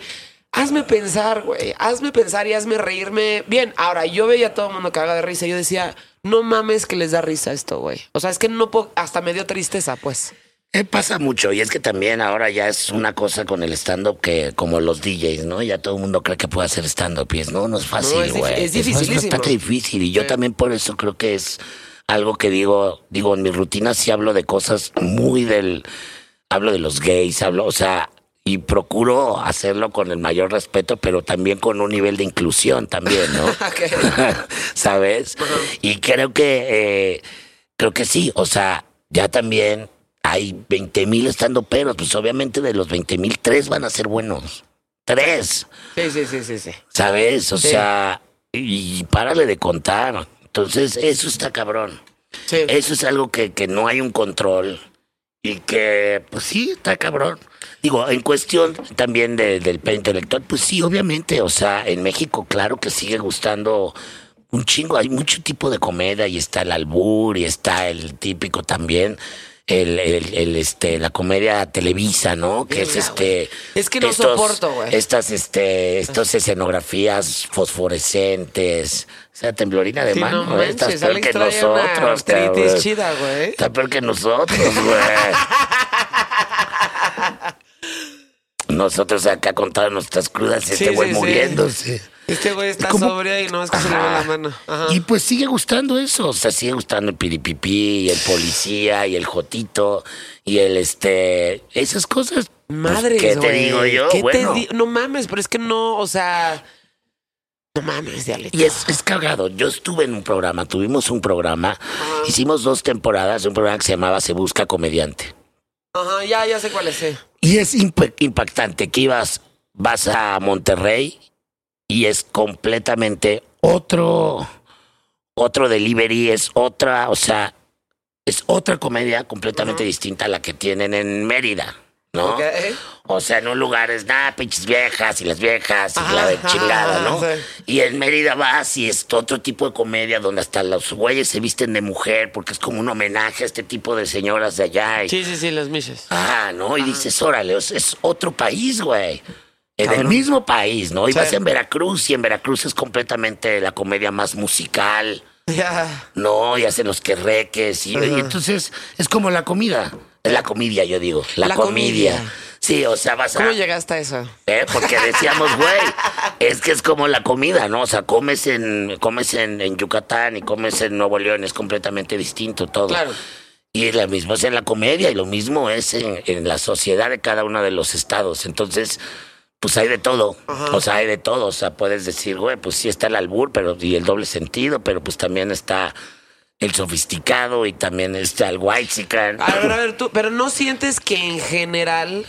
B: Hazme pensar, güey. Hazme pensar y hazme reírme. Bien, ahora yo veía a todo el mundo caga de risa. y Yo decía, no mames que les da risa esto, güey. O sea, es que no puedo, hasta me dio tristeza, pues.
D: Eh, pasa mucho. Y es que también ahora ya es una cosa con el stand-up que, como los DJs, ¿no? Ya todo el mundo cree que puede hacer stand-up. Y es, no, no es fácil,
B: No, es dif-
D: güey.
B: es dificilísimo.
D: bastante difícil. Y yo
B: Sí.
D: también por eso creo que es algo que digo, digo, en mi rutina sí hablo de cosas muy del. Hablo de los gays, hablo, o sea. Y procuro hacerlo con el mayor respeto, pero también con un nivel de inclusión también, ¿no? ¿Sabes? Y creo que, eh, creo que sí, o sea, ya también hay 20 mil estando peros, pues obviamente de los 20 mil, tres van a ser buenos. Tres,
B: Sí, sí, sí, sí, sí.
D: ¿sabes? O
B: Sí.
D: sea, y, párale de contar. Entonces, eso está cabrón.
B: Sí.
D: Eso es algo que, que no hay un control y que, pues sí, está cabrón. Digo, en cuestión también de- del pedo intelectual, pues sí, obviamente, o sea, en México, claro que sigue gustando un chingo, hay mucho tipo de comedia y está el albur y está el típico también. El, el, el, este, la comedia televisa, ¿no? Que es este.
B: Es que no soporto, güey.
D: Estas, este, estas escenografías fosforescentes. O sea, temblorina de
B: Sí,
D: mano.
B: no
D: ¿eh? Estás
B: manches,
D: peor que nosotros,
B: güey.
D: Está peor que nosotros, güey. nosotros acá con todas nuestras crudas, este güey muriéndose.
B: Este güey está
D: ¿Cómo?
B: sobrio y no es que se le
D: Ajá.
B: la mano. Ajá.
D: Y pues sigue gustando eso, o sea, sigue gustando el piripipí, y el policía, y el jotito, y el este, esas cosas. pues,
B: Madre,
D: ¿Qué te digo yo?
B: ¿Qué te
D: bueno,
B: di- No mames, pero es que no, o sea. No mames, diablito.
D: y es, es cagado. Yo estuve en un programa, tuvimos un programa, hicimos dos temporadas, un programa que se llamaba Se Busca Comediante.
B: Ajá, ya, ya sé cuál es.
D: Y es imp- impactante que ibas, vas a Monterrey y es completamente otro, otro delivery, es otra, o sea, es otra comedia completamente distinta a la que tienen en Mérida, ¿no? O sea, en un lugar es nada, pinches viejas y las viejas y
B: Ajá,
D: la de
B: ajá,
D: chingada, ¿no?
B: sí.
D: Y en Mérida vas y es otro tipo de comedia donde hasta los güeyes se visten de mujer porque es como un homenaje a este tipo de señoras de allá. y-
B: Sí, sí, sí, los miches.
D: Ah, ¿no? Y dices, órale, es, otro país, güey. En el
B: Cabrón.
D: mismo país, ¿no? Y
B: Sí.
D: vas en Veracruz y en Veracruz es completamente la comedia más musical,
B: Ya.
D: ¿no? Y hacen los querreques y, y entonces es como la comida. Es la comedia, yo digo. La,
B: La
D: comedia.
B: comedia.
D: Sí, o sea, vas a...
B: ¿Cómo llegaste a eso?
D: ¿Eh? Porque decíamos, güey, es que es como la comida, ¿no? O sea, comes en comes en, en Yucatán y comes en Nuevo León, es completamente distinto todo.
B: Claro.
D: Y lo mismo es en la comedia y lo mismo es en, en la sociedad de cada uno de los estados. Entonces, pues hay de todo. O sea, hay de todo. O sea, puedes decir, güey, pues sí está el albur pero y el doble sentido, pero pues también está el sofisticado y también está el white
B: A ver, a ver, tú, pero no sientes que en general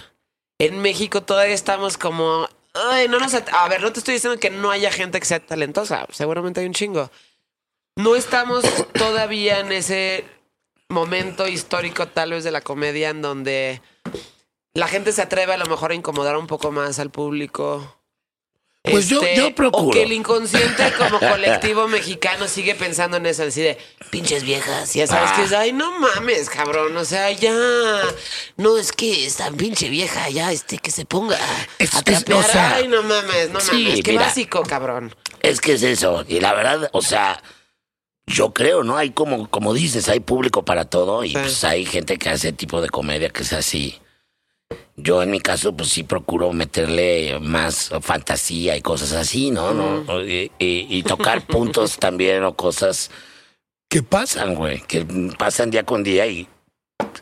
B: en México todavía estamos como. Ay, no nos. A ver, no te estoy diciendo que no haya gente que sea talentosa. Seguramente hay un chingo. No estamos todavía en ese momento histórico, tal vez, de la comedia en donde la gente se atreve a lo mejor a incomodar un poco más al público. Este,
D: Pues yo- yo procuro.
B: O que el inconsciente como colectivo mexicano sigue pensando en eso, así de pinches viejas. Ya sabes que es, ay, no mames, cabrón. O sea, ya. No, es que esta pinche vieja, ya, este, que se ponga
D: Es-
B: a
D: es-
B: trapear.
D: o sea,
B: ay, no mames, no
D: sí,
B: mames. Qué
D: mira.
B: básico, cabrón.
D: Es que es eso. Y la verdad, o sea, yo creo, ¿no? Hay como, como dices, hay público para todo y
B: Sí.
D: pues hay gente que hace tipo de comedia que es así. Yo en mi caso, pues sí procuro meterle más fantasía y cosas así, ¿no? ¿no? Y, y- y tocar puntos también o cosas que pasan, güey, que pasan día con día y,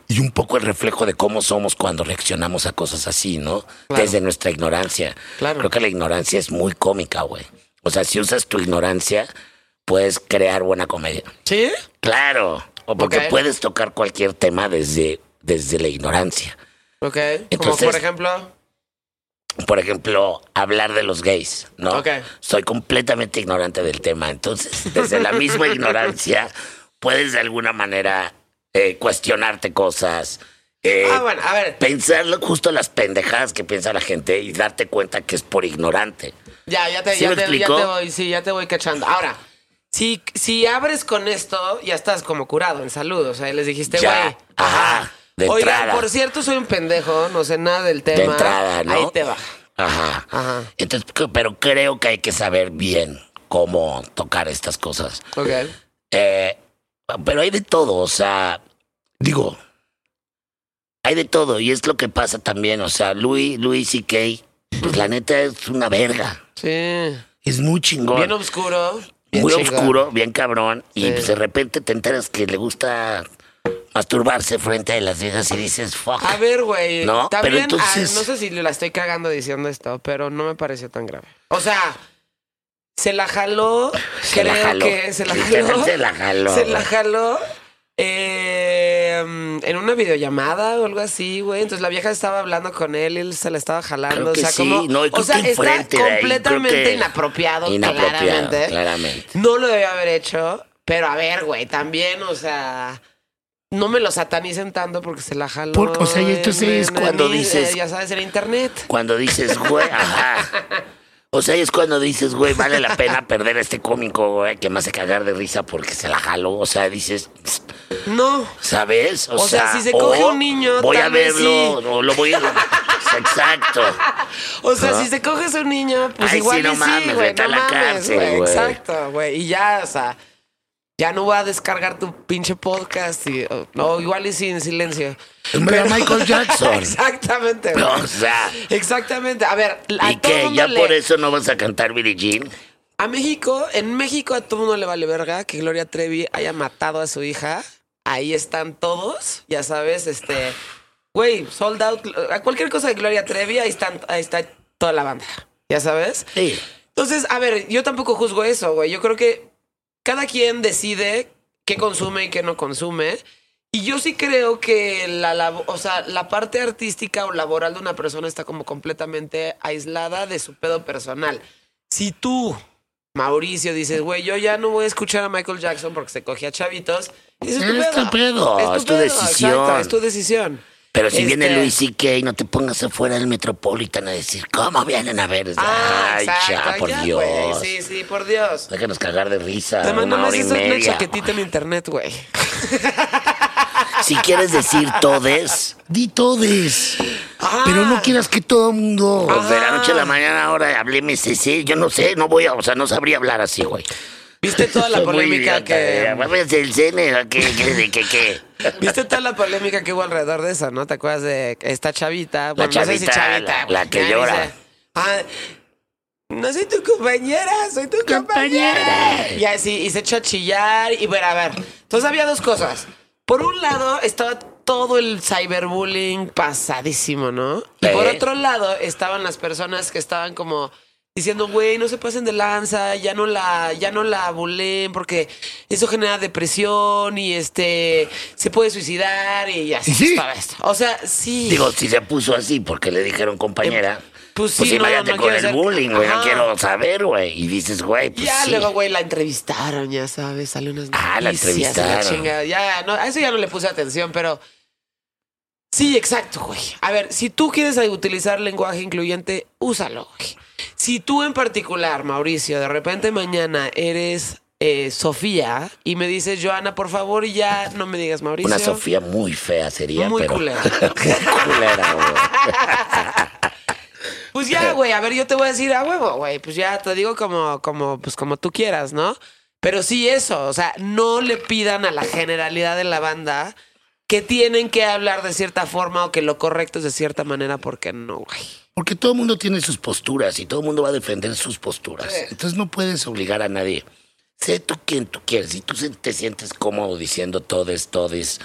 D: y un poco el reflejo de cómo somos cuando reaccionamos a cosas así, ¿no?
B: Claro.
D: Desde nuestra ignorancia.
B: Claro.
D: Creo que la ignorancia es muy cómica, güey. O sea, si usas tu ignorancia, puedes crear buena comedia.
B: ¿Sí?
D: Claro. O porque puedes tocar cualquier tema desde, desde la ignorancia.
B: Ok. Como
D: Entonces-
B: por ejemplo.
D: Por ejemplo, hablar de los gays, ¿no?
B: Ok.
D: Soy completamente ignorante del tema. Entonces, desde la misma ignorancia, puedes de alguna manera eh, cuestionarte cosas. eh,
B: Ah, bueno, a ver.
D: Pensarlo justo las pendejadas que piensa la gente y darte cuenta que es por ignorante.
B: Ya, ya te,
D: ¿Sí
B: ya
D: me
B: te, ya te voy, sí, ya te voy cachando. Ahora, si, si abres con esto, ya estás como curado en salud. O sea, les dijiste, güey.
D: ajá, de
B: Oigan,
D: entrada.
B: por cierto, soy un pendejo, no sé nada del tema.
D: de entrada, ¿no?
B: Ahí te va.
D: Ajá.
B: Ajá.
D: Entonces, pero creo que hay que saber bien cómo tocar estas cosas.
B: Ok.
D: Eh, pero hay de todo, o sea, digo, hay de todo y es lo que pasa también, o sea, Louis, Louis C.K., pues la neta es una verga.
B: Sí.
D: Es muy chingón.
B: Bien oscuro. bien
D: muy
B: chingón.
D: oscuro, bien cabrón. Y pues de repente te enteras que le gusta masturbarse frente a las viejas y dices, fuck.
B: A ver, güey.
D: No, pero
B: también,
D: entonces-
B: ah, no sé si la estoy cagando diciendo esto, pero no me pareció tan grave. O sea, se la jaló.
D: Se la
B: creo
D: jaló.
B: que se la jaló.
D: se la jaló,
B: Se la jaló. eh, en una videollamada o algo así, güey. Entonces la vieja estaba hablando con él y él se la estaba jalando.
D: Creo que
B: o sea,
D: sí.
B: como.
D: No,
B: o sea, está
D: ahí,
B: completamente inapropiado,
D: Inapropiado,
B: claramente.
D: claramente.
B: No lo debía haber hecho. Pero a ver, güey, también, o sea. No me lo satanicen tanto porque se la jaló.
D: Porque, o sea, y entonces
B: en-
D: es cuando dices-
B: Ya sabes, en internet.
D: Cuando dices, güey, ajá. O sea, es cuando dices, güey, vale la pena perder a este cómico, güey, que me hace cagar de risa porque se la jaló. O sea, dices,
B: No.
D: ¿sabes?
B: O sea, si se coge un niño,
D: Voy a verlo,
B: sí.
D: o lo voy a. Exacto.
B: O sea,
D: ¿No?
B: si se coges un niño, pues
D: Ay,
B: igual
D: sí, no
B: y sí,
D: mames,
B: güey. No
D: la
B: mames,
D: cárcel,
B: güey. Exacto, güey. Y ya, o sea. Ya no voy a descargar tu pinche podcast. Y, o- no, igual y sin silencio.
D: Hombre,
B: Pero-
D: Michael Jackson.
B: Exactamente. güey.
D: O sea,
B: Exactamente. A ver, a
D: ¿y
B: todo
D: qué?
B: mundo
D: ¿Ya
B: le-
D: por eso no vas a cantar Billie Jean?
B: A México, en México a todo mundo le vale verga que Gloria Trevi haya matado a su hija. Ahí están todos, ya sabes, este, güey, sold out. A cualquier cosa de Gloria Trevi, ahí están, ahí está toda la banda, ya sabes.
D: Sí.
B: Entonces, a ver, yo tampoco juzgo eso, güey. Yo creo que cada quien decide qué consume y qué no consume. Y yo sí creo que la, labo- o sea, la parte artística o laboral de una persona está como completamente aislada de su pedo personal. Si tú, Mauricio, dices, güey, yo ya no voy a escuchar a Michael Jackson porque se cogía chavitos, es tu
D: Es
B: pedo.
D: tu pedo, es tu decisión.
B: exacto, es tu decisión.
D: Pero si viene
B: Este-
D: Luis C.K. no te pongas afuera del Metropolitan a decir, ¿cómo vienen a ver?
B: Ah,
D: Ay,
B: exacto,
D: ya, por
B: ya,
D: Dios.
B: güey. Sí, sí, por Dios.
D: Déjanos cagar de risa.
B: Te
D: una hora y
B: eso una
D: media.
B: chaquetita en internet, güey.
D: Si quieres decir todes, di todes. Pero no quieras que todo el mundo
B: Ajá.
D: de la noche a la mañana ahora hable MCC. Yo no sé, no voy a, o sea, no sabría hablar así, güey.
B: ¿Viste toda la polémica
D: idiota, eh.
B: que...
D: Vamos el cine, ¿qué, qué, de qué, qué?
B: ¿Viste toda la polémica que hubo alrededor de eso, no? ¿Te acuerdas de esta chavita? Bueno, no sé si
D: chavita,
B: chavita.
D: la-
B: güey,
D: la que llora.
B: dice, ah, no soy tu compañera, soy tu compañera.
D: Compañera.
B: Y así, y se echó a chillar. Y bueno, a ver, entonces había dos cosas. Por un lado estaba todo el cyberbullying pasadísimo, ¿no? Y por otro lado estaban las personas que estaban como diciendo, güey, no se pasen de lanza, ya no la, ya no la bulen porque eso genera depresión y este se puede suicidar y así
D: ¿Y sí?
B: estaba esto. O sea, sí.
D: Digo, si se puso así porque le dijeron compañera.
B: Pues sí, no,
D: imagínate
B: no
D: con
B: quiero
D: el
B: ser-
D: bullying, güey. No quiero saber, güey. Y dices, güey, pues
B: ya
D: sí.
B: luego, güey, la entrevistaron, ya sabes, salió unas
D: Ah, la
B: noticias y la
D: entrevistaron.
B: chingada. Ya, no, a eso ya no le puse atención, pero sí, exacto, güey. A ver, si tú quieres utilizar lenguaje incluyente, úsalo, güey. Si tú en particular, Mauricio, de repente mañana eres eh, Sofía y me dices, Joana, por favor, y ya no me digas Mauricio.
D: Una Sofía muy fea sería,
B: Muy
D: pero...
B: culera.
D: culera, güey.
B: Pues ya, güey, a ver, yo te voy a decir a huevo, güey. Pues ya te digo como, como, pues como tú quieras, ¿no? Pero sí eso, o sea, no le pidan a la generalidad de la banda que tienen que hablar de cierta forma o que lo correcto es de cierta manera, porque no, güey.
D: Porque todo el mundo tiene sus posturas y todo el mundo va a defender sus posturas. Entonces no puedes obligar a nadie. Sé tú quien tú quieres. Si tú te sientes cómodo diciendo todes, todes,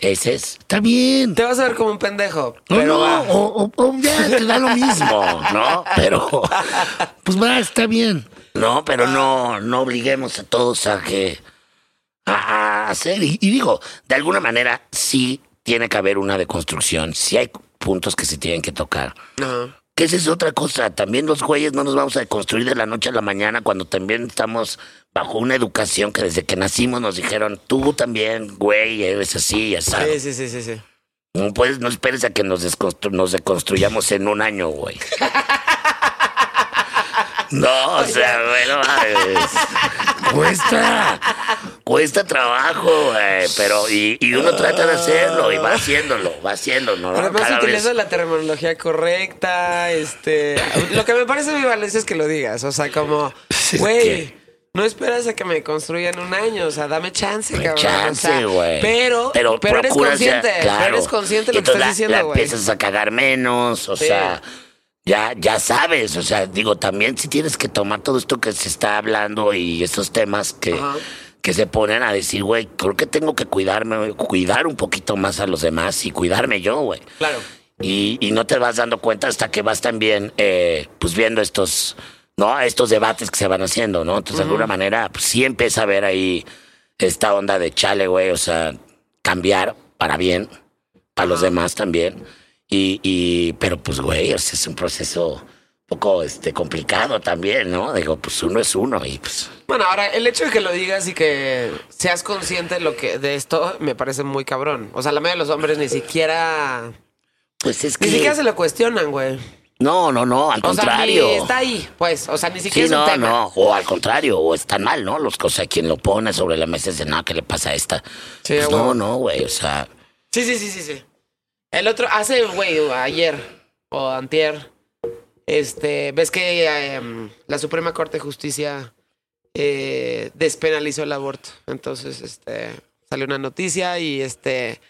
D: ese es, está bien.
B: Te vas a ver como un pendejo,
D: No,
B: pero
D: no,
B: va.
D: o, o- o ya te da lo mismo, ¿no? Pero, pues va, está bien. No, pero no, no obliguemos a todos a que, a, a hacer. Y, y digo, de alguna manera sí tiene que haber una deconstrucción, sí hay puntos que se tienen que tocar.
B: Ajá.
D: Que esa es otra cosa, también los güeyes no nos vamos a deconstruir de la noche a la mañana cuando también estamos bajo una educación que desde que nacimos nos dijeron, tú también, güey, eres así, ya sabes.
B: Sí, sí, sí, sí, sí.
D: No puedes, no esperes a que nos, desconstru- nos deconstruyamos en un año, güey. No, o sea, bueno, es- cuesta, cuesta trabajo, güey, pero y, y uno trata de hacerlo y va haciéndolo, va haciéndolo, ¿no?
B: Además,
D: Cada
B: utiliza
D: vez-
B: la terminología correcta. Este, lo que me parece muy valioso es que lo digas. O sea, como, güey, no esperas a que me construyan un año. O sea, dame chance,
D: Dame
B: cabrón.
D: chance,
B: O sea,
D: güey.
B: pero, pero, eres
D: procura ser-
B: consciente.
D: claro.
B: Pero eres consciente de lo que estás
D: la-
B: diciendo, güey.
D: empiezas a cagar menos, o
B: Sí.
D: sea, ya, ya sabes, o sea, digo, también si tienes que tomar todo esto que se está hablando y esos temas que,
B: Ajá.
D: que se ponen a decir, güey, creo que tengo que cuidarme, cuidar un poquito más a los demás y cuidarme yo, güey.
B: Claro.
D: Y, y no te vas dando cuenta hasta que vas también, eh, pues viendo estos, ¿no? Estos debates que se van haciendo, ¿no? Entonces, de alguna manera, pues sí empieza a ver ahí esta onda de chale, güey, o sea, cambiar para bien, para los demás también. Y, y, pero pues, güey, o sea, es un proceso un poco este, complicado también, ¿no? Digo, pues uno es uno y pues...
B: Bueno, ahora, el hecho de que lo digas y que seas consciente de, lo que, de esto me parece muy cabrón. O sea, la mayoría de los hombres ni siquiera...
D: Pues es que...
B: Ni siquiera se lo cuestionan, güey.
D: No, no, no, al
B: O sea,
D: contrario.
B: ni está ahí, pues. O sea, ni siquiera
D: Sí,
B: es un
D: no,
B: tema.
D: no. O al contrario, o están mal, ¿no? Los, sea, quien lo pone sobre la mesa dice, no, ¿qué le pasa a esta?
B: Sí,
D: Pues no, no, güey, o sea...
B: Sí, sí, sí, sí, sí. El otro, hace, güey, ayer o antier, este, ves que em, la Suprema Corte de Justicia eh, despenalizó el aborto. Entonces, este, salió una noticia y este,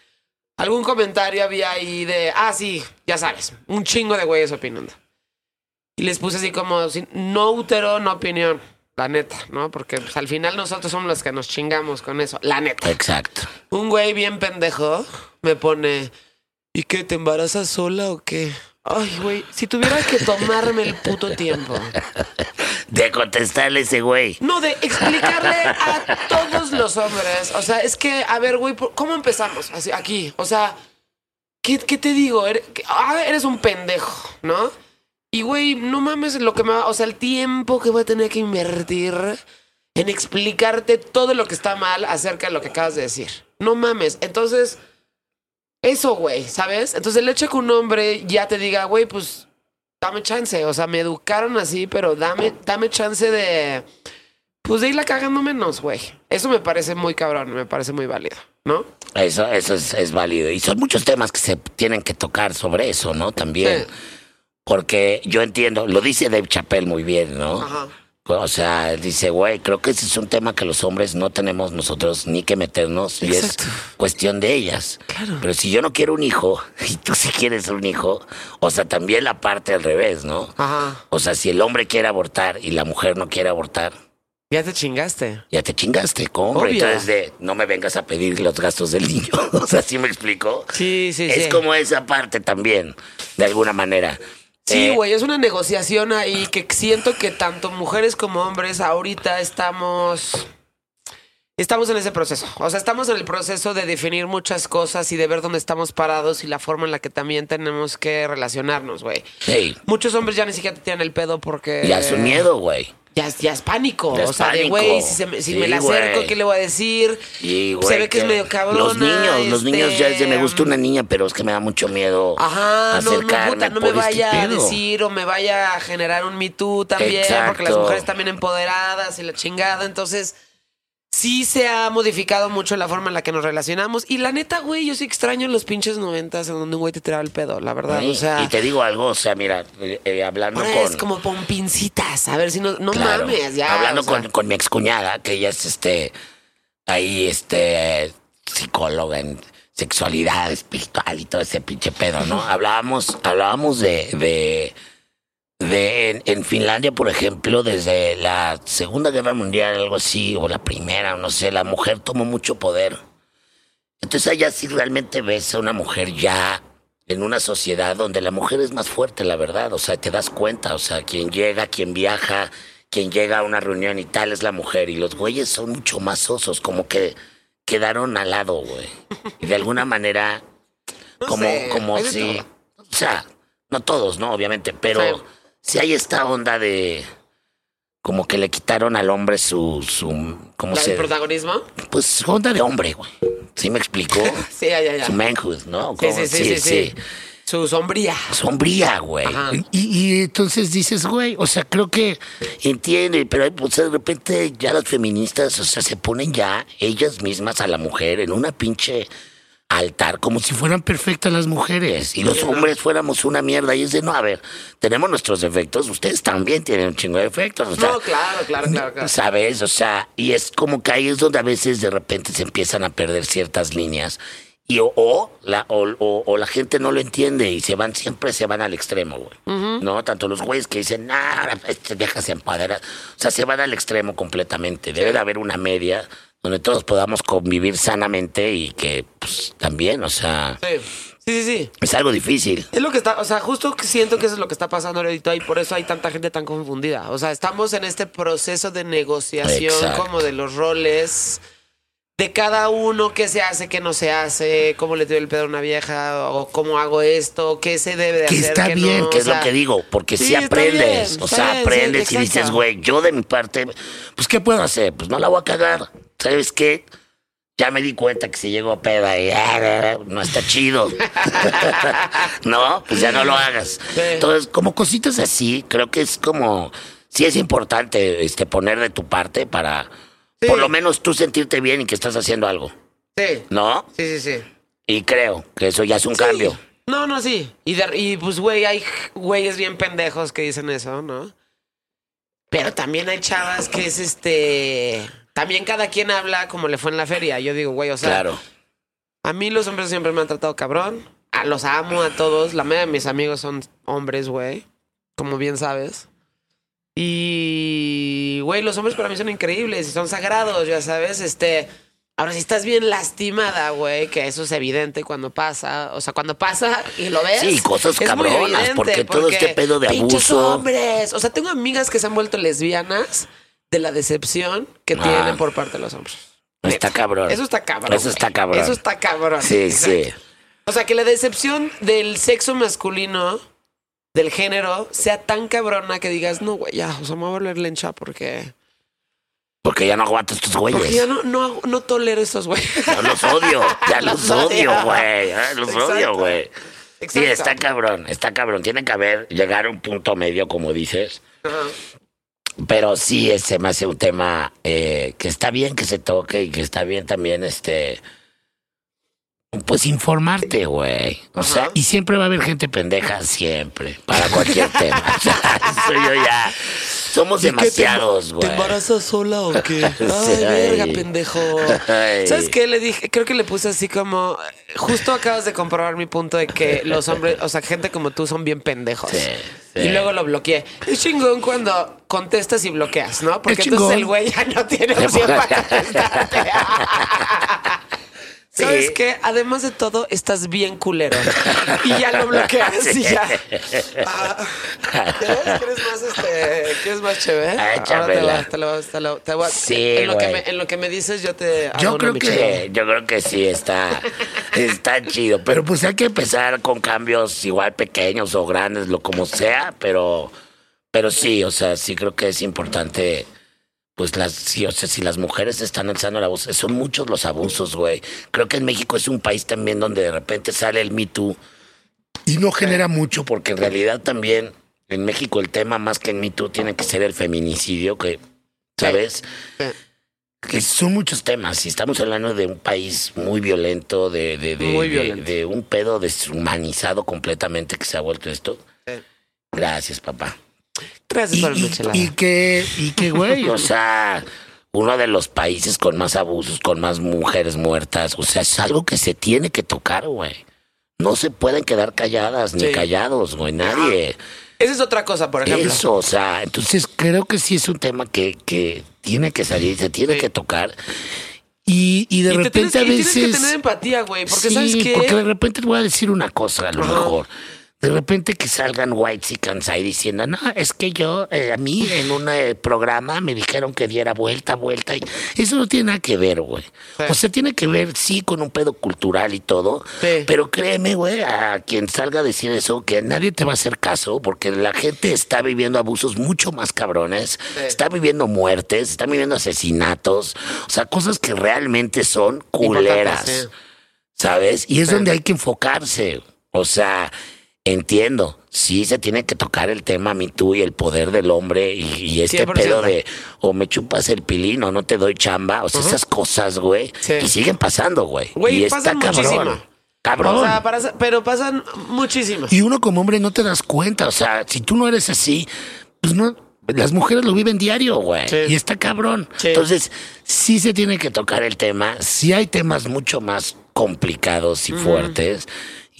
B: algún comentario había ahí de, ah, sí, ya sabes, un chingo de güeyes opinando. Y les puse así como, no útero, no opinión. La neta, ¿no? Porque pues, al final nosotros somos los que nos chingamos con eso. La neta.
D: Exacto.
B: Un güey bien pendejo me pone, ¿y qué? ¿Te embarazas sola o qué? Ay, güey, si tuviera que tomarme el puto tiempo.
D: De contestarle a ese güey.
B: No, de explicarle a todos los hombres. O sea, es que, a ver, güey, ¿por- ¿cómo empezamos? Así, aquí. O sea, ¿qué, qué te digo? Eres, que- ah, eres un pendejo, ¿no? Y, güey, no mames lo que me va... O sea, el tiempo que voy a tener que invertir en explicarte todo lo que está mal acerca de lo que acabas de decir. No mames. Entonces, eso, güey, ¿sabes? Entonces, el hecho de que un hombre ya te diga, güey, pues, dame chance. O sea, me educaron así, pero dame, dame chance de... Pues de irla cagando menos, güey. Eso me parece muy cabrón, me parece muy válido, ¿no?
D: Eso, eso es, es válido. Y son muchos temas que se tienen que tocar sobre eso, ¿no? También.
B: Sí.
D: Porque yo entiendo, lo dice Dave Chappelle muy bien, ¿no?
B: Ajá.
D: O sea, dice, güey, creo que ese es un tema que los hombres no tenemos nosotros ni que meternos y
B: Exacto.
D: es cuestión de ellas.
B: Claro.
D: Pero si yo no quiero un hijo y tú sí quieres un hijo, o sea, también la parte al revés, ¿no?
B: Ajá.
D: O sea, si el hombre quiere abortar y la mujer no quiere abortar,
B: Ya te chingaste.
D: ya te chingaste, hombre. Entonces, de, no me vengas a pedir los gastos del niño. o sea, ¿sí me explico?
B: Sí, sí,
D: es
B: sí.
D: como esa parte también, de alguna manera.
B: Sí,
D: Eh,
B: güey, es una negociación ahí que siento que tanto mujeres como hombres ahorita estamos... Estamos en ese proceso. O sea, estamos en el proceso de definir muchas cosas y de ver dónde estamos parados y la forma en la que también tenemos que relacionarnos, güey.
D: Sí,
B: Muchos hombres ya ni siquiera te tiran el pedo porque...
D: ya es un miedo, güey.
B: Ya, es- ya es pánico.
D: Ya es
B: o sea, de güey, si, se me, si
D: Sí,
B: me la acerco,
D: güey.
B: ¿qué le voy a decir?
D: Y,
B: se
D: güey,
B: ve que, es medio cabrón.
D: Los niños, los niños ya es de me gusta una niña, pero es que me da mucho miedo
B: Ajá, no, no,
D: acercarme
B: puta, no me
D: este
B: vaya a decir o me vaya a generar un Me Too también, porque las mujeres también empoderadas y la chingada. Entonces, sí se ha modificado mucho la forma en la que nos relacionamos. Y la neta, güey, yo sí extraño los pinches noventas en donde un güey te tiraba el pedo, la verdad. O sea,
D: y te digo algo, o sea, mira, eh, eh, hablando con...
B: es como con pincitas. A ver si no, no
D: Claro.
B: mames, ya.
D: Hablando
B: o sea.
D: con, con mi excuñada, que ella es este ahí este psicóloga en sexualidad espiritual y todo ese pinche pedo, ¿no? hablábamos, hablábamos de, de, de en, en Finlandia, por ejemplo, desde la Segunda Guerra Mundial, algo así, o la primera, no sé, la mujer tomó mucho poder. Entonces allá sí realmente ves a una mujer ya en una sociedad donde la mujer es más fuerte, la verdad. O sea, te das cuenta. O sea, quien llega, quien viaja, quien llega a una reunión y tal es la mujer. Y los güeyes son mucho más osos, como que quedaron al lado, güey. Y de alguna manera,
B: No
D: como,
B: sé,
D: como si.
B: todo.
D: O sea, no todos, ¿no? Obviamente, pero. Si hay esta onda de. Como que le quitaron al hombre su. su ¿Cómo
B: ¿La
D: se.?
B: protagonismo?
D: Pues onda de hombre, güey. ¿Sí me explicó?
B: Sí, ya, ya, ya.
D: Su manhood, ¿no?
B: Sí, sí, sí, sí, sí. Su sombría.
D: Sombría, güey.
B: Ajá.
D: Y, y entonces dices, güey, o sea, creo que entiende, pero pues, de repente ya las feministas, o sea, se ponen ya ellas mismas a la mujer en una pinche altar como si fueran perfectas las mujeres y los hombres fuéramos una mierda y es de no, a ver, tenemos nuestros defectos, ustedes también tienen un chingo de defectos, o sea,
B: No, claro, claro, claro, claro.
D: ¿Sabes? O sea, y es como que ahí es donde a veces de repente se empiezan a perder ciertas líneas. Y o, o la, o, o- o la gente no lo entiende y se van, siempre se van al extremo, güey. ¿No? Tanto los güeyes que dicen, nah, estas viejas se empoderan. O sea, se van al extremo completamente. Debe de haber una media donde todos podamos convivir sanamente y que, pues, también, o sea,
B: Sí, sí, sí. sí.
D: es algo difícil.
B: Es lo que está, o sea, justo siento que eso es lo que está pasando ahorita y por eso hay tanta gente tan confundida. O sea, estamos en este proceso de negociación
D: Exacto.
B: como de los roles de cada uno, qué se hace, qué no se hace, cómo le tiro el pedo a una vieja o cómo hago esto, qué se debe de
D: Que
B: hacer,
D: está bien,
B: no,
D: que
B: o
D: es lo que digo, porque
B: sí,
D: si aprendes,
B: bien,
D: o sea,
B: bien, sí,
D: aprendes y dices, güey, yo de mi parte, pues, ¿qué puedo hacer? Pues no la voy a cagar. ¿Sabes qué? Ya me di cuenta que si llego a peda y ah, no está chido. no, pues ya no lo hagas. Entonces, como cositas así, creo que es como, sí es importante este, poner de tu parte para,
B: Sí.
D: por lo menos tú sentirte bien y que estás haciendo algo,
B: Sí,
D: ¿no?
B: sí, sí, sí.
D: Y creo que eso ya es un cambio.
B: No, no, sí. Y, de- y pues, güey, hay güeyes bien pendejos que dicen eso, ¿no? Pero también hay chavas que es este. También cada quien habla como le fue en la feria. Yo digo, güey, o sea,
D: Claro.
B: a mí los hombres siempre me han tratado cabrón. A los amo a todos. La mayoría de mis amigos son hombres, güey. Como bien sabes. Y, güey, los hombres para mí son increíbles y son sagrados, ya sabes. Este, ahora si estás bien lastimada, güey, que eso es evidente cuando pasa. O sea, cuando pasa y lo ves.
D: Sí, cosas
B: es muy
D: cabronas,
B: evidente,
D: porque todo este pedo de abuso.
B: hombres. O sea, tengo amigas que se han vuelto lesbianas de la decepción que
D: Ah.
B: tienen por parte de los hombres.
D: Está cabrón.
B: Eso está cabrón.
D: Eso está cabrón.
B: Eso está cabrón.
D: Sí, sí.
B: O sea, que la decepción del sexo masculino, del género, sea tan cabrona que digas, no, güey, ya, o sea, me voy a volver lencha porque.
D: Porque ya no aguanto estos
B: Porque
D: güeyes.
B: ya no, no, no tolero estos güeyes.
D: Ya los odio. Ya los
B: Los odio.
D: güey. Ya los
B: Exacto.
D: odio, güey. Sí, está cabrón. Está cabrón. Tiene que haber, llegar a un punto medio, como dices. Pero sí, se me hace un tema eh, que está bien que se toque y que está bien también, este. Pues informarte, güey. O sea,
B: Ajá.
D: y siempre va a haber gente pendeja, siempre. Para cualquier tema. O sea, eso yo ya. Somos demasiados, güey.
B: ¿Te embarazas sola o qué? Ay,
D: Sí,
B: verga, pendejo.
D: Ay.
B: ¿Sabes qué? Le dije, creo que le puse así como. Justo acabas de comprobar mi punto de que los hombres, o sea, gente como tú son bien pendejos.
D: Sí, sí.
B: Y luego lo bloqueé. Es chingón cuando contestas y bloqueas, ¿no? Porque
D: Es
B: entonces
D: chingón.
B: el güey ya no tiene opción para contestarte. ¿Sabes
D: Sí.
B: qué? Además de todo, estás bien culero. Y ya lo bloqueas y ya. Ah, ¿Quieres? ¿Quieres más este? ¿Quieres más chévere?
D: Ah,
B: Ahora te va, te lo, te lo- te voy a-
D: Sí,
B: en, lo que me, en lo que me dices, yo te hago
D: Yo creo que, yo creo que sí está, está chido. Pero pues hay que empezar con cambios igual pequeños o grandes, lo como sea, pero, pero sí, o sea, sí creo que es importante. Pues las, sí, o sea, si las mujeres están alzando la voz, son muchos los abusos, güey. Creo que en México es un país también donde de repente sale el Me Too y no genera mucho, porque en realidad también en México el tema más que en Me Too tiene que ser el feminicidio, que, ¿sabes?
B: Sí.
D: que son muchos temas y estamos hablando de un país muy violento, de, de, de,
B: Muy
D: de-
B: violento.
D: de un pedo deshumanizado completamente que se ha vuelto esto. Gracias, papá.
B: Por el
D: y-
B: michelada.
D: y que, y que, güey, o sea, uno de los países con más abusos, con más mujeres muertas, o sea, es algo que se tiene que tocar, güey. No se pueden quedar calladas ni
B: Sí.
D: callados, güey, nadie.
B: Esa es otra cosa, por ejemplo.
D: Eso, o sea, entonces creo que sí es un tema que, que tiene que salir, se tiene
B: Sí.
D: que tocar. Y, y de
B: y te tienes,
D: repente a
B: que- y tienes
D: veces.
B: que tener empatía, güey. Porque
D: sí,
B: ¿sabes qué?
D: porque de repente te voy a decir una cosa, a lo
B: Ajá.
D: mejor. De repente que salgan white chickens ahí diciendo, no, es que yo, eh, a mí en un eh, programa me dijeron que diera vuelta, vuelta. Y eso no tiene nada que ver, güey.
B: Sí.
D: O sea, tiene que ver, sí, con un pedo cultural y todo.
B: Sí.
D: Pero créeme, güey, a quien salga a decir eso, que nadie te va a hacer caso, porque la gente está viviendo abusos mucho más cabrones,
B: Sí.
D: está viviendo muertes, está viviendo asesinatos, o sea, cosas que realmente son culeras. ¿sabes? Y es donde hay que enfocarse. O sea, entiendo, sí se tiene que tocar el tema Me Too y el poder del hombre y, y este
B: 100%.
D: pedo de o me chupas el pilín o no te doy chamba, o sea, esas cosas, güey,
B: Sí.
D: y siguen pasando, güey.
B: Güey,
D: y está cabrón.
B: muchísimo.
D: Cabrón.
B: O sea, para- pero pasan muchísimas.
D: Y uno como hombre no te das cuenta, o sea, si tú no eres así, pues no, las mujeres lo viven diario, güey.
B: Sí.
D: Y está cabrón.
B: Sí.
D: Entonces, sí se tiene que tocar el tema, sí hay temas mucho más complicados y fuertes.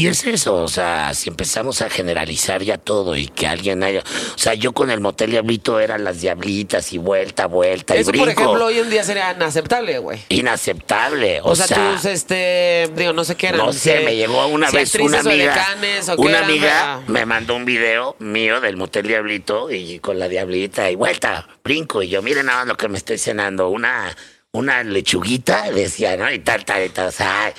D: Y es eso, o sea, si empezamos a generalizar ya todo y que alguien haya... O sea, yo con el motel Diablito eran las diablitas y vuelta, vuelta y
B: Eso,
D: brinco.
B: por ejemplo, hoy en día sería inaceptable, güey.
D: Inaceptable.
B: O, sea, tus, este, digo, no sé qué eran.
D: no sé, me llegó una
B: si
D: vez una amiga.
B: o
D: una amiga me mandó un video mío del motel Diablito y con la Diablita y vuelta, brinco. Y yo, miren nada más lo que me estoy cenando. Una, una lechuguita, decía, ¿no? Y tal, tal, y tal. o sea.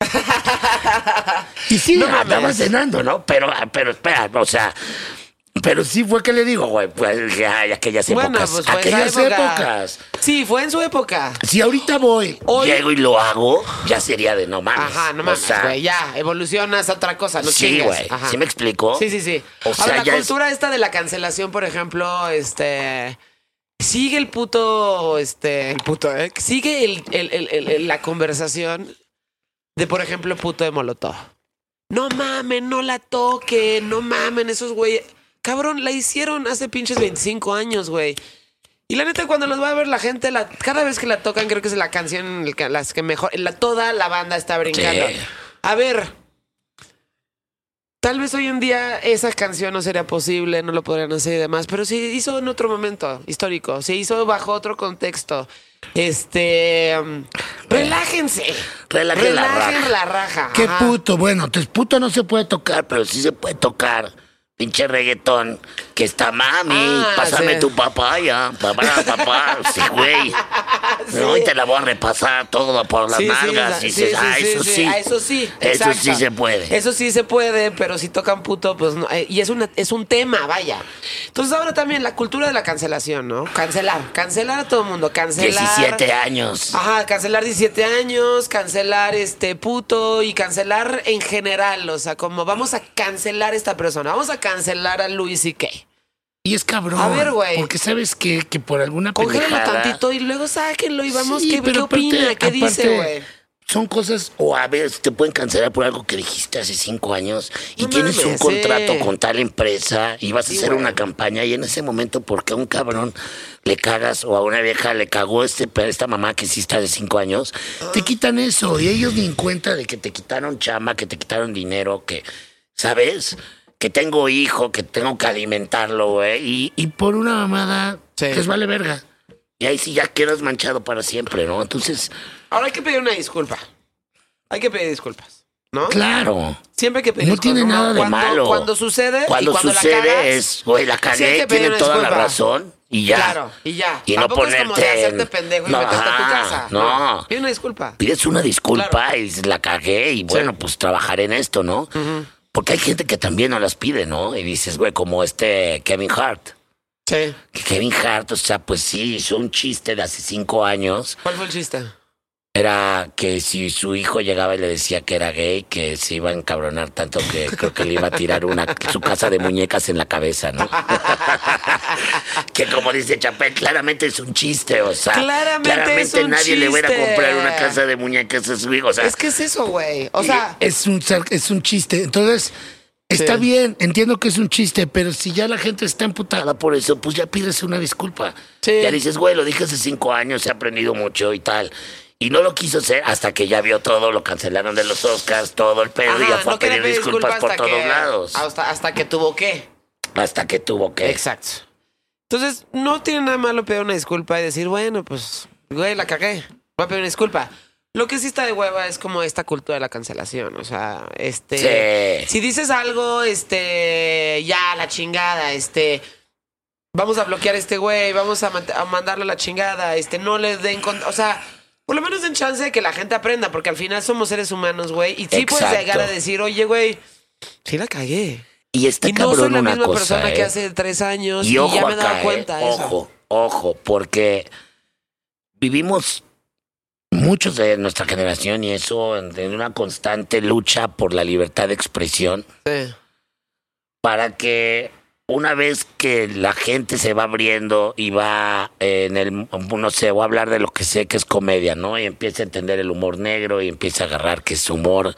D: y sí,
B: No
D: la andaba cenando, ¿no? Pero, pero espera, o sea. Pero sí fue que le digo, güey, pues ya, aquellas
B: Bueno,
D: épocas.
B: pues fue
D: aquellas
B: época.
D: épocas.
B: Sí, fue en su época.
D: Si ahorita voy,
B: Hoy-
D: llego y lo hago, ya sería de no mames.
B: Ajá, no
D: O
B: mames,
D: sea,
B: güey, ya, evolucionas a otra cosa, no
D: sí, güey.
B: Ajá.
D: ¿Sí me explicó?
B: Sí, sí, sí.
D: O
B: Ahora,
D: sea,
B: la
D: ya es-
B: cultura esta de la cancelación, por ejemplo, este... Sigue el puto, este, el puto, ¿eh? Sigue el, el- el- el- el- la conversación de, por ejemplo, puto de Molotov. No mamen, no la toquen, no mamen, esos güeyes... cabrón, la hicieron hace pinches 25 años, güey. Y la neta, cuando los va a ver la gente, la, cada vez que la tocan, creo que es la canción las que mejor. La, toda la banda está brincando.
D: Sí.
B: A ver. Tal vez hoy en día esa canción no sería posible, no lo podrían hacer y demás, pero se hizo en otro momento histórico, se hizo bajo otro contexto. Este. um, relájense.
D: Relajen la raja.
B: la raja.
D: Qué puto, bueno, entonces puto no se puede tocar, pero sí se puede tocar. Pinche reggaetón, que está mami,
B: Ah,
D: pásame
B: sí.
D: tu papaya, papá, papá, sí, güey. No, y te la voy a repasar todo por las
B: Sí,
D: nalgas.
B: sí,
D: y dices, ah, eso
B: sí, ah, Eso sí.
D: Eso sí se puede.
B: Eso sí se puede, pero si tocan puto, pues no. eh, Y es, una, es un tema, vaya. Entonces ahora también la cultura de la cancelación, ¿no? Cancelar. Cancelar a todo el mundo. Cancelar.
D: 17 años.
B: Ajá, cancelar 17 años, cancelar este puto y cancelar en general. O sea, como vamos a cancelar a esta persona. Vamos a cancelar a Luis y qué.
E: Y es cabrón.
B: A ver, güey.
E: Porque sabes que, que por alguna pendejada...
B: tantito y luego sáquenlo y vamos.
E: Sí,
B: ¿Qué,
E: pero
B: qué opina?
E: aparte-
B: ¿Qué dice, güey?
E: Son cosas...
D: O a ver, te pueden cancelar por algo que dijiste hace cinco años y
B: No
D: tienes un contrato con tal empresa y vas a
B: Sí,
D: hacer una campaña y en ese momento porque a un cabrón le cagas o a una vieja le cagó este esta mamá que sí está de cinco años,
E: Te quitan eso y ellos ni en cuenta de que
D: te quitaron chama, que te quitaron dinero, que, ¿sabes? Que tengo hijo, que tengo que alimentarlo, güey. Y,
E: Y por una mamada
B: Sí.
E: les vale verga.
D: y ahí sí ya quedas manchado para siempre, ¿no? Entonces,
B: Ahora hay que pedir una disculpa. Hay que pedir disculpas. ¿No?
D: claro.
B: Siempre hay que pedir
E: No
B: disculpas.
E: tiene nada de
B: cuando,
D: malo.
B: Cuando sucede. y
D: Cuando,
B: cuando la
D: sucede
B: cagas,
D: es, güey, la
B: sí
D: cagué,
B: pedir
D: tiene toda la razón y ya.
B: Claro, y ya.
D: Y no
B: Tampoco es como de
D: ponerte
B: hacerte pendejo y
D: No,
B: meterte a tu
D: ajá,
B: casa.
D: no.
B: Pide una disculpa.
D: Pides una disculpa
B: Claro.
D: y la cagué y bueno, pues trabajaré en esto, ¿no? Porque hay gente que también no las pide, ¿no? Y dices, güey, como este Kevin Hart.
B: Sí.
D: Que Kevin Hart, o sea, pues sí, hizo un chiste de hace cinco años.
B: ¿Cuál fue el chiste?
D: Era que si su hijo llegaba y le decía que era gay, que se iba a encabronar tanto que creo que le iba a tirar una su casa de muñecas en la cabeza, ¿no? que como dice Chapel, claramente es un chiste, o sea,
B: Claramente es un
D: nadie le va a comprar una casa de muñecas a su hijo, o sea,
B: Es que es eso, güey. O sea,
E: Es un, es un chiste. Entonces, está
B: Sí.
E: bien, entiendo que es un chiste, pero si ya la gente está emputada
D: por eso, pues ya pides una disculpa.
B: Sí.
D: Ya dices, güey, lo dije hace cinco años, he aprendido mucho y tal. Y no lo quiso hacer hasta que ya vio todo, lo cancelaron de los Oscars, todo el pedo, y ya fue
B: no
D: a pedir disculpas
B: disculpas
D: por todos lados.
B: Hasta, hasta que tuvo que.
D: Hasta que tuvo que.
B: Exacto. Entonces, no tiene nada malo pedir una disculpa y decir, bueno, pues, güey, la cagué. Voy a pedir una disculpa. Lo que sí está de hueva es como esta cultura de la cancelación. O sea, este.
D: Sí.
B: Si dices algo, este. Ya, la chingada, este. Vamos a bloquear a este güey, vamos a, a mandarle a la chingada, este, no le den. con- O sea, por lo menos den chance de que la gente aprenda, porque al final somos seres humanos, güey. Y sí puedes llegar a decir, oye, güey, sí la cagué.
D: Y está
B: Y no soy
D: cabrón
B: la
D: una
B: misma
D: cosa,
B: persona
D: ¿eh?
B: que hace tres años y,
D: Y ojo
B: ya me he dado
D: ¿eh?
B: cuenta eso.
D: Ojo, ojo, porque vivimos muchos de nuestra generación y eso en una constante lucha por la libertad de expresión
B: Sí.
D: para que una vez que la gente se va abriendo y va en el, no sé, voy a hablar de lo que sé que es comedia, ¿no? Y empieza a entender el humor negro y empieza a agarrar que es humor,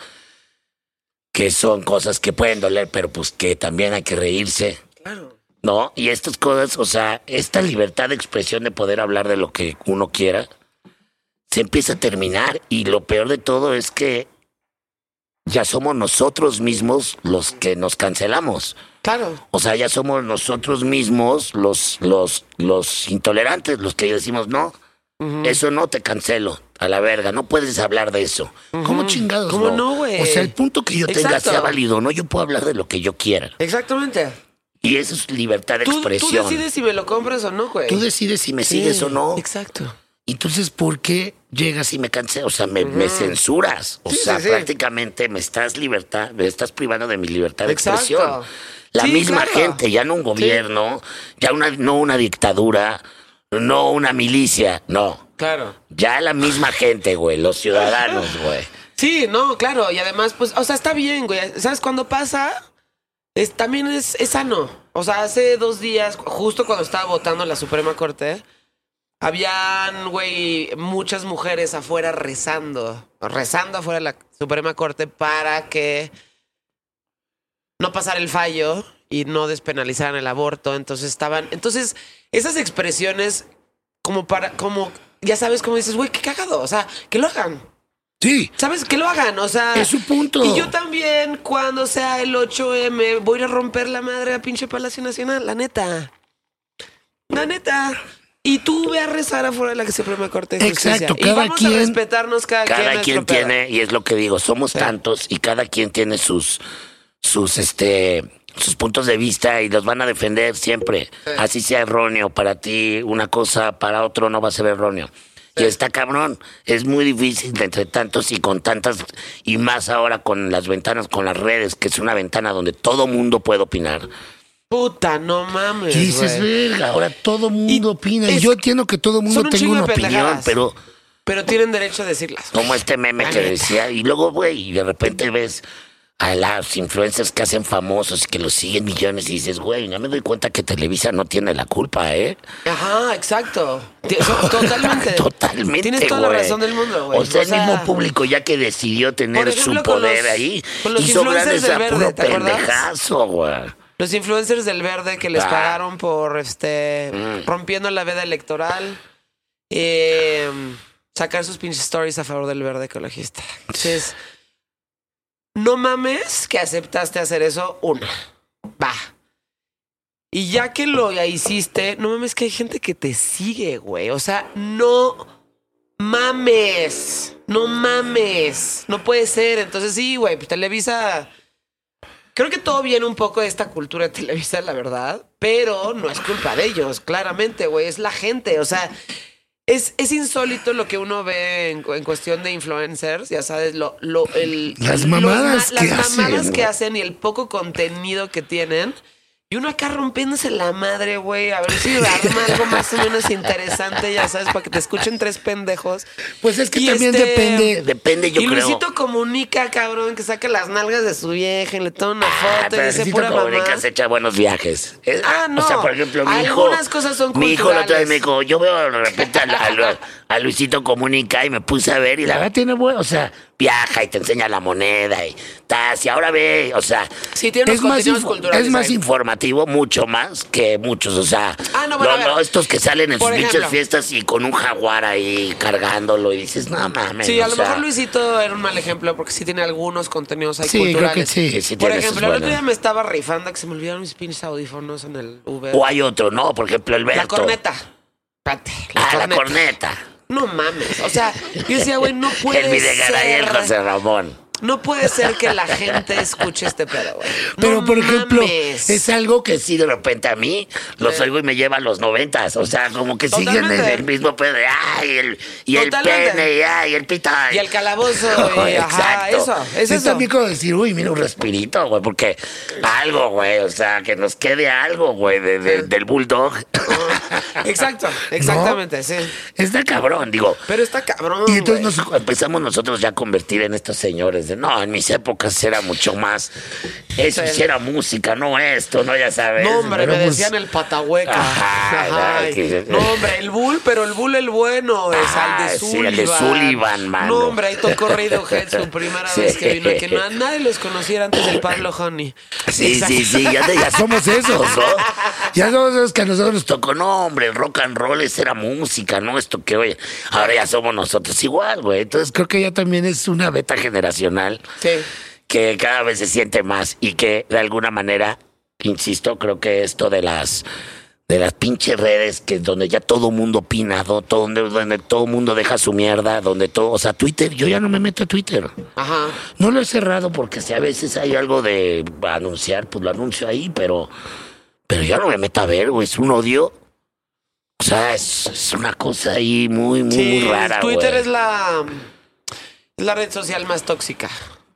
D: que son cosas que pueden doler, pero pues que también hay que reírse.
B: Claro.
D: ¿no? Y estas cosas, o sea, esta libertad de expresión de poder hablar de lo que uno quiera, se empieza a terminar. Y lo peor de todo es que ya somos nosotros mismos los que nos cancelamos.
B: Claro.
D: O sea, ya somos nosotros mismos los, los, los intolerantes, los que decimos, no, eso no te cancelo, a la verga, no puedes hablar de eso.
E: ¿Cómo chingados?
B: ¿Cómo no, güey?
E: O sea, el punto que yo
D: Yo tenga
B: Exacto.
D: sea válido, ¿no? Yo puedo hablar de lo que yo quiera.
B: Exactamente.
D: Y eso es libertad de
B: Tú, tú
D: expresión.
B: decides si me lo compras o no, güey.
E: Tú decides si me
B: Sí,
E: sigues o no.
B: Exacto.
E: Entonces, ¿por qué llegas
D: si me cansé, o sea, me, me censuras. O
B: Sí,
D: sea,
B: sí.
D: prácticamente me estás libertad, me estás privando de mi libertad de
B: Exacto.
D: expresión. La
B: Sí,
D: misma
B: claro.
D: gente, ya no un gobierno, ya una, no una dictadura, no una milicia, no.
B: Claro.
D: Ya la misma gente, güey, los ciudadanos, güey.
B: Sí, no, claro. Y además, pues, o sea, está bien, güey. ¿Sabes cuándo pasa? Es, también es, es sano. O sea, hace dos días, justo cuando estaba votando en la Suprema Corte, habían, güey, muchas mujeres afuera rezando. Rezando afuera de la Suprema Corte para que no pasara el fallo y no despenalizaran el aborto. Entonces estaban. Entonces, esas expresiones, como para. como Ya sabes, como dices, güey, qué cagado. O sea, que lo hagan.
E: Sí.
B: ¿Sabes? Que lo hagan, o sea.
E: Es su punto.
B: Y yo también, cuando sea el 8M, voy a ir a romper la madre a pinche Palacio Nacional, la neta. La neta. Y tú ve a rezar afuera de la Suprema Corte de Justicia.
E: Exacto,
B: y
E: cada
B: vamos
E: quien-
B: a respetarnos cada, quien.
D: Cada quien tiene, y es lo que digo, somos tantos y cada quien tiene sus, sus, este, sus puntos de vista y los van a defender siempre. Así sea erróneo para ti, una cosa para otro no va a ser erróneo. Y está cabrón, es muy difícil entre tantos y con tantas, y más ahora con las ventanas, con las redes, que es una ventana donde todo mundo puede opinar.
B: Puta, no mames.
E: Y dices, verga, ahora todo mundo opina. Y yo entiendo que todo mundo tenga una opinión.
D: Pero
B: Pero tienen derecho a decirlas.
D: como este meme que decía, y luego, güey, y de repente ves a las influencers que hacen famosos y que los siguen millones y dices, güey, ya me doy cuenta que Televisa no tiene la culpa, ¿eh?
B: Ajá, exacto. Totalmente.
D: Totalmente,
B: Tienes toda la razón del mundo, güey.
D: O sea, el mismo público ya que decidió tener
B: ejemplo,
D: su poder
B: los-
D: ahí, hizo
B: influencers
D: grandes
B: del
D: a
B: verde,
D: puro pendejazo, güey.
B: Los influencers del verde que les
D: Ah.
B: pagaron por este
D: Mm.
B: rompiendo la veda electoral. eh, sacar sus pinches stories a favor del verde ecologista. Entonces, no mames que aceptaste hacer eso, una. Va. Y ya que lo ya hiciste, no mames que hay gente que te sigue, güey. O sea, no mames. No mames. No puede ser. Entonces sí, güey, pues Televisa... Creo que todo viene un poco de esta cultura de Televisa, la verdad. Pero no es culpa de ellos, claramente, güey. Es la gente. O sea, es, es insólito lo que uno ve en, cu- en cuestión de influencers. Ya sabes, lo, lo, el,
E: Las mamadas
B: ma-
E: que
B: las mamadas
E: hacen,
B: que hacen y el poco contenido que tienen. Y uno acá rompiéndose la madre, güey. A ver si arma algo más o menos interesante, ya sabes, para que te escuchen tres pendejos.
E: Pues es que
B: Y
E: también
B: este-
E: depende.
D: Depende, yo
B: y
D: creo.
B: Luisito comunica, cabrón, que saca las nalgas de su vieja y le toma una
D: Ah,
B: foto y
D: pero
B: dice
D: Luisito
B: pura mamá.
D: Comunica se echa buenos viajes. Es-
B: Ah, no.
D: O sea, por ejemplo, mi hijo.
B: Algunas cosas son
D: Mi hijo la otra vez me dijo, yo veo de repente a, a- a Luisito Comunica y me puse a ver y la verdad tiene bueno, o sea, viaja y te enseña la moneda y tas, y ahora ve, o sea,
B: Sí, tiene unos
E: Es más
B: culturales.
D: es más
B: ahí.
D: informativo, mucho más que muchos, o sea,
B: Ah, no, bueno,
D: estos que salen en sus pinches fiestas y con un jaguar ahí cargándolo y dices, no mames.
B: Sí, a lo
D: sea,
B: mejor Luisito era un mal ejemplo porque sí tiene algunos contenidos ahí
E: Sí, creo
B: culturales.
E: que sí.
D: que sí
B: Por ejemplo, el otro día me estaba rifando que se me olvidaron mis pinches audífonos en el Uber.
D: O hay otro, ¿no? Por ejemplo, Alberto.
B: La corneta. Espérate,
D: Ah, la corneta.
B: No mames. O sea, yo decía, güey, no puede
D: El Videgaray y el
B: ser.
D: José Ramón.
B: No puede ser que la gente escuche este pedo, güey.
E: Pero,
B: No
E: por ejemplo,
B: mames.
D: Es algo que sí de repente a mí los
B: Sí.
D: oigo y me lleva a los noventas. O sea, como que siguen en el mismo pedo de ay, el, y el pene, y, ay, el pita.
B: Y el calabozo, y ajá, eso, es
D: es
B: eso.
D: también como decir, uy, mira un respirito, güey, porque algo, güey, o sea, que nos quede algo, güey, de- de- del bulldog.
B: Exacto, exactamente, sí.
D: Está cabrón, digo.
B: Pero está cabrón.
D: Y entonces
B: güey.
D: nos empezamos nosotros ya a convertir en estos señores no, en mis épocas era mucho más. Eso
B: Sí.
D: sí era música, no esto, no ya sabes.
B: No, hombre, me decían el patahueca.
D: Ajá,
B: Ajá.
D: ay, que-
B: No, hombre, el bull, pero el bull el bueno es
D: Ah,
B: al de
D: sí,
B: Sullivan.
D: el de Sullivan, mano.
B: No, hombre, ahí tocó Radiohead su primera
D: Sí.
B: vez que vino, que no- nadie los conociera antes del Pablo Honey.
D: Sí, sí, sí, ya, ya somos esos, ¿no? Ya somos esos que a nosotros nos tocó, no, hombre, el rock and roll era música, no esto que oye, ahora ya somos nosotros igual, güey. Entonces creo que ya también es una beta generacional
B: Sí.
D: que cada vez se siente más y que de alguna manera, insisto, creo que esto de las de las pinches redes que donde ya todo mundo opina, donde, donde todo mundo deja su mierda, donde todo, o sea, Twitter, yo ya no me meto a Twitter.
B: Ajá.
D: No lo he cerrado porque si a veces hay algo de anunciar, pues lo anuncio ahí, pero pero ya no me meto a ver, güey, es un odio. O sea, es, es una cosa ahí muy, muy,
B: Sí,
D: muy rara,
B: Twitter
D: güey.
B: es la, es la red social más tóxica.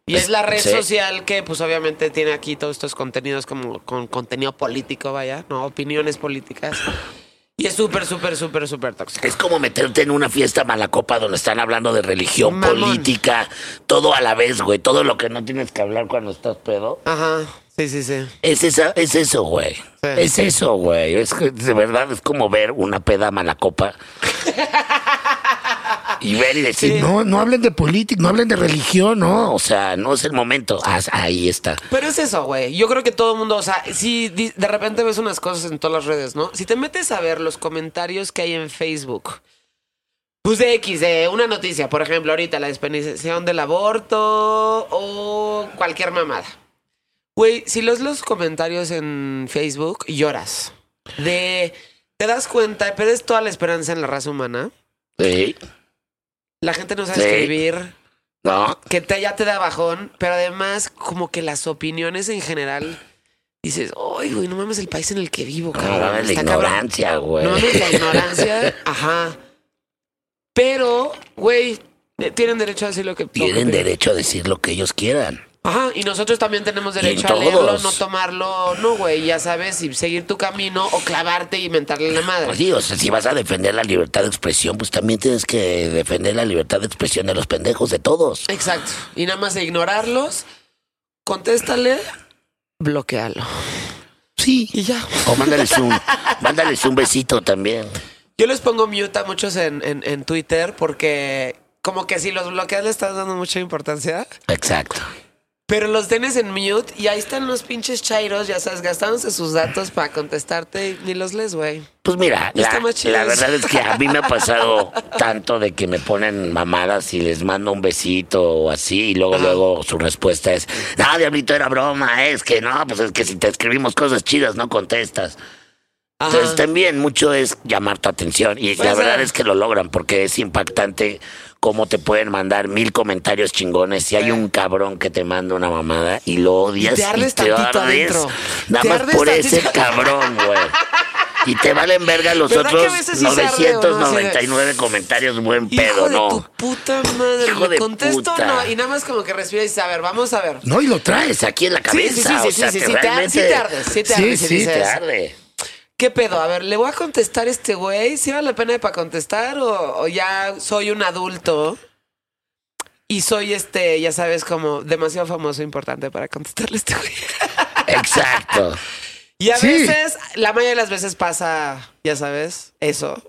B: Y es la red
D: Sí.
B: social que, pues, obviamente tiene aquí todos estos contenidos como con contenido político, vaya, ¿no? Opiniones políticas. Y es súper, súper, súper, súper tóxica.
D: Es como meterte en una fiesta malacopa donde están hablando de religión,
B: Mamón.
D: política, todo a la vez, güey. Todo lo que no tienes que hablar cuando estás pedo.
B: Ajá. Sí, sí, sí.
D: Es, esa, es eso, güey. Es eso, güey. Es que de verdad es como ver una peda malacopa. y ver y decir,
B: Sí.
D: no, no hablen de política, no hablen de religión, no, o sea, no es el momento. Ah, ahí está.
B: Pero es eso, güey. Yo creo que todo el mundo, o sea, si de repente ves unas cosas en todas las redes, ¿no? Si te metes a ver los comentarios que hay en Facebook, pues de X, de una noticia, por ejemplo, ahorita la despenalización del aborto o cualquier mamada. Güey, si los los comentarios en Facebook, lloras. De. Te das cuenta, pierdes toda la esperanza en la raza humana.
D: Sí,
B: La gente no sabe
D: Sí.
B: escribir.
D: no,
B: que te, ya te da bajón, pero además como que las opiniones en general dices, ay, güey, no mames el país en el que vivo,
D: no,
B: cabrón.
D: la
B: está cabrón".
D: ignorancia, güey.
B: No mames la ignorancia, ajá. Pero, güey, eh, tienen derecho a decir lo que
D: Tienen
B: lo que-
D: derecho a decir lo que ellos quieran.
B: Ajá, y nosotros también tenemos derecho a leerlo, no tomarlo, no, güey, ya sabes, y seguir tu camino o clavarte y mentarle la madre.
D: Pues sí, o sea, si vas a defender la libertad de expresión, pues también tienes que defender la libertad de expresión de los pendejos de todos.
B: Exacto. Y nada más de ignorarlos, contéstale, bloquealo.
D: Sí.
B: Y ya.
D: O mándales un, mándales un besito también.
B: Yo les pongo mute a muchos en, en, en Twitter porque como que si los bloqueas le estás dando mucha importancia.
D: Exacto.
B: Pero los tienes en mute y ahí están los pinches chairos, ya sabes, gastándose sus datos para contestarte y ni los lees, güey.
D: Pues mira, la, verdad es que a mí me ha pasado tanto de que me ponen mamadas y les mando un besito o así y luego
B: Ajá.
D: luego su respuesta es, no, diablito, era broma, es que no, pues es que si te escribimos cosas chidas no contestas.
B: Ajá.
D: Entonces también mucho es llamar tu atención y
B: Puede
D: la verdad es que lo logran porque es impactante cómo te pueden mandar mil comentarios chingones si hay
B: Sí.
D: un cabrón que te manda una mamada y lo odias
B: Y te ardes tantito adentro.
D: nada
B: Te
D: más por ese cabrón, güey. Y te valen verga los
B: ¿Verdad que a
D: otros
B: veces sí se arde o no? Así de-
D: 999 comentarios buen
B: Hijo
D: pedo,
B: de
D: ¿no?
B: tu puta madre,
D: Hijo
B: ¿le
D: de
B: contesto o
D: puta.
B: no? Y nada más como que respiras y dices, a ver, vamos a ver.
E: No, y lo traes.
D: Aquí en la
B: Sí,
D: cabeza,
B: sí, sí,
D: o
B: sí,
D: sea,
B: sí, sí, te sí te sí te
E: Sí,
B: y
E: sí,
B: dices,
D: te arde.
B: ¿Qué pedo? A ver, ¿le voy a contestar a este güey? ¿Sí vale la pena para contestar o, o ya soy un adulto y soy este, ya sabes, como demasiado famoso e importante para contestarle a este güey?
D: Exacto.
B: Y a
E: Sí.
B: veces, la mayoría de las veces pasa, ya sabes, eso.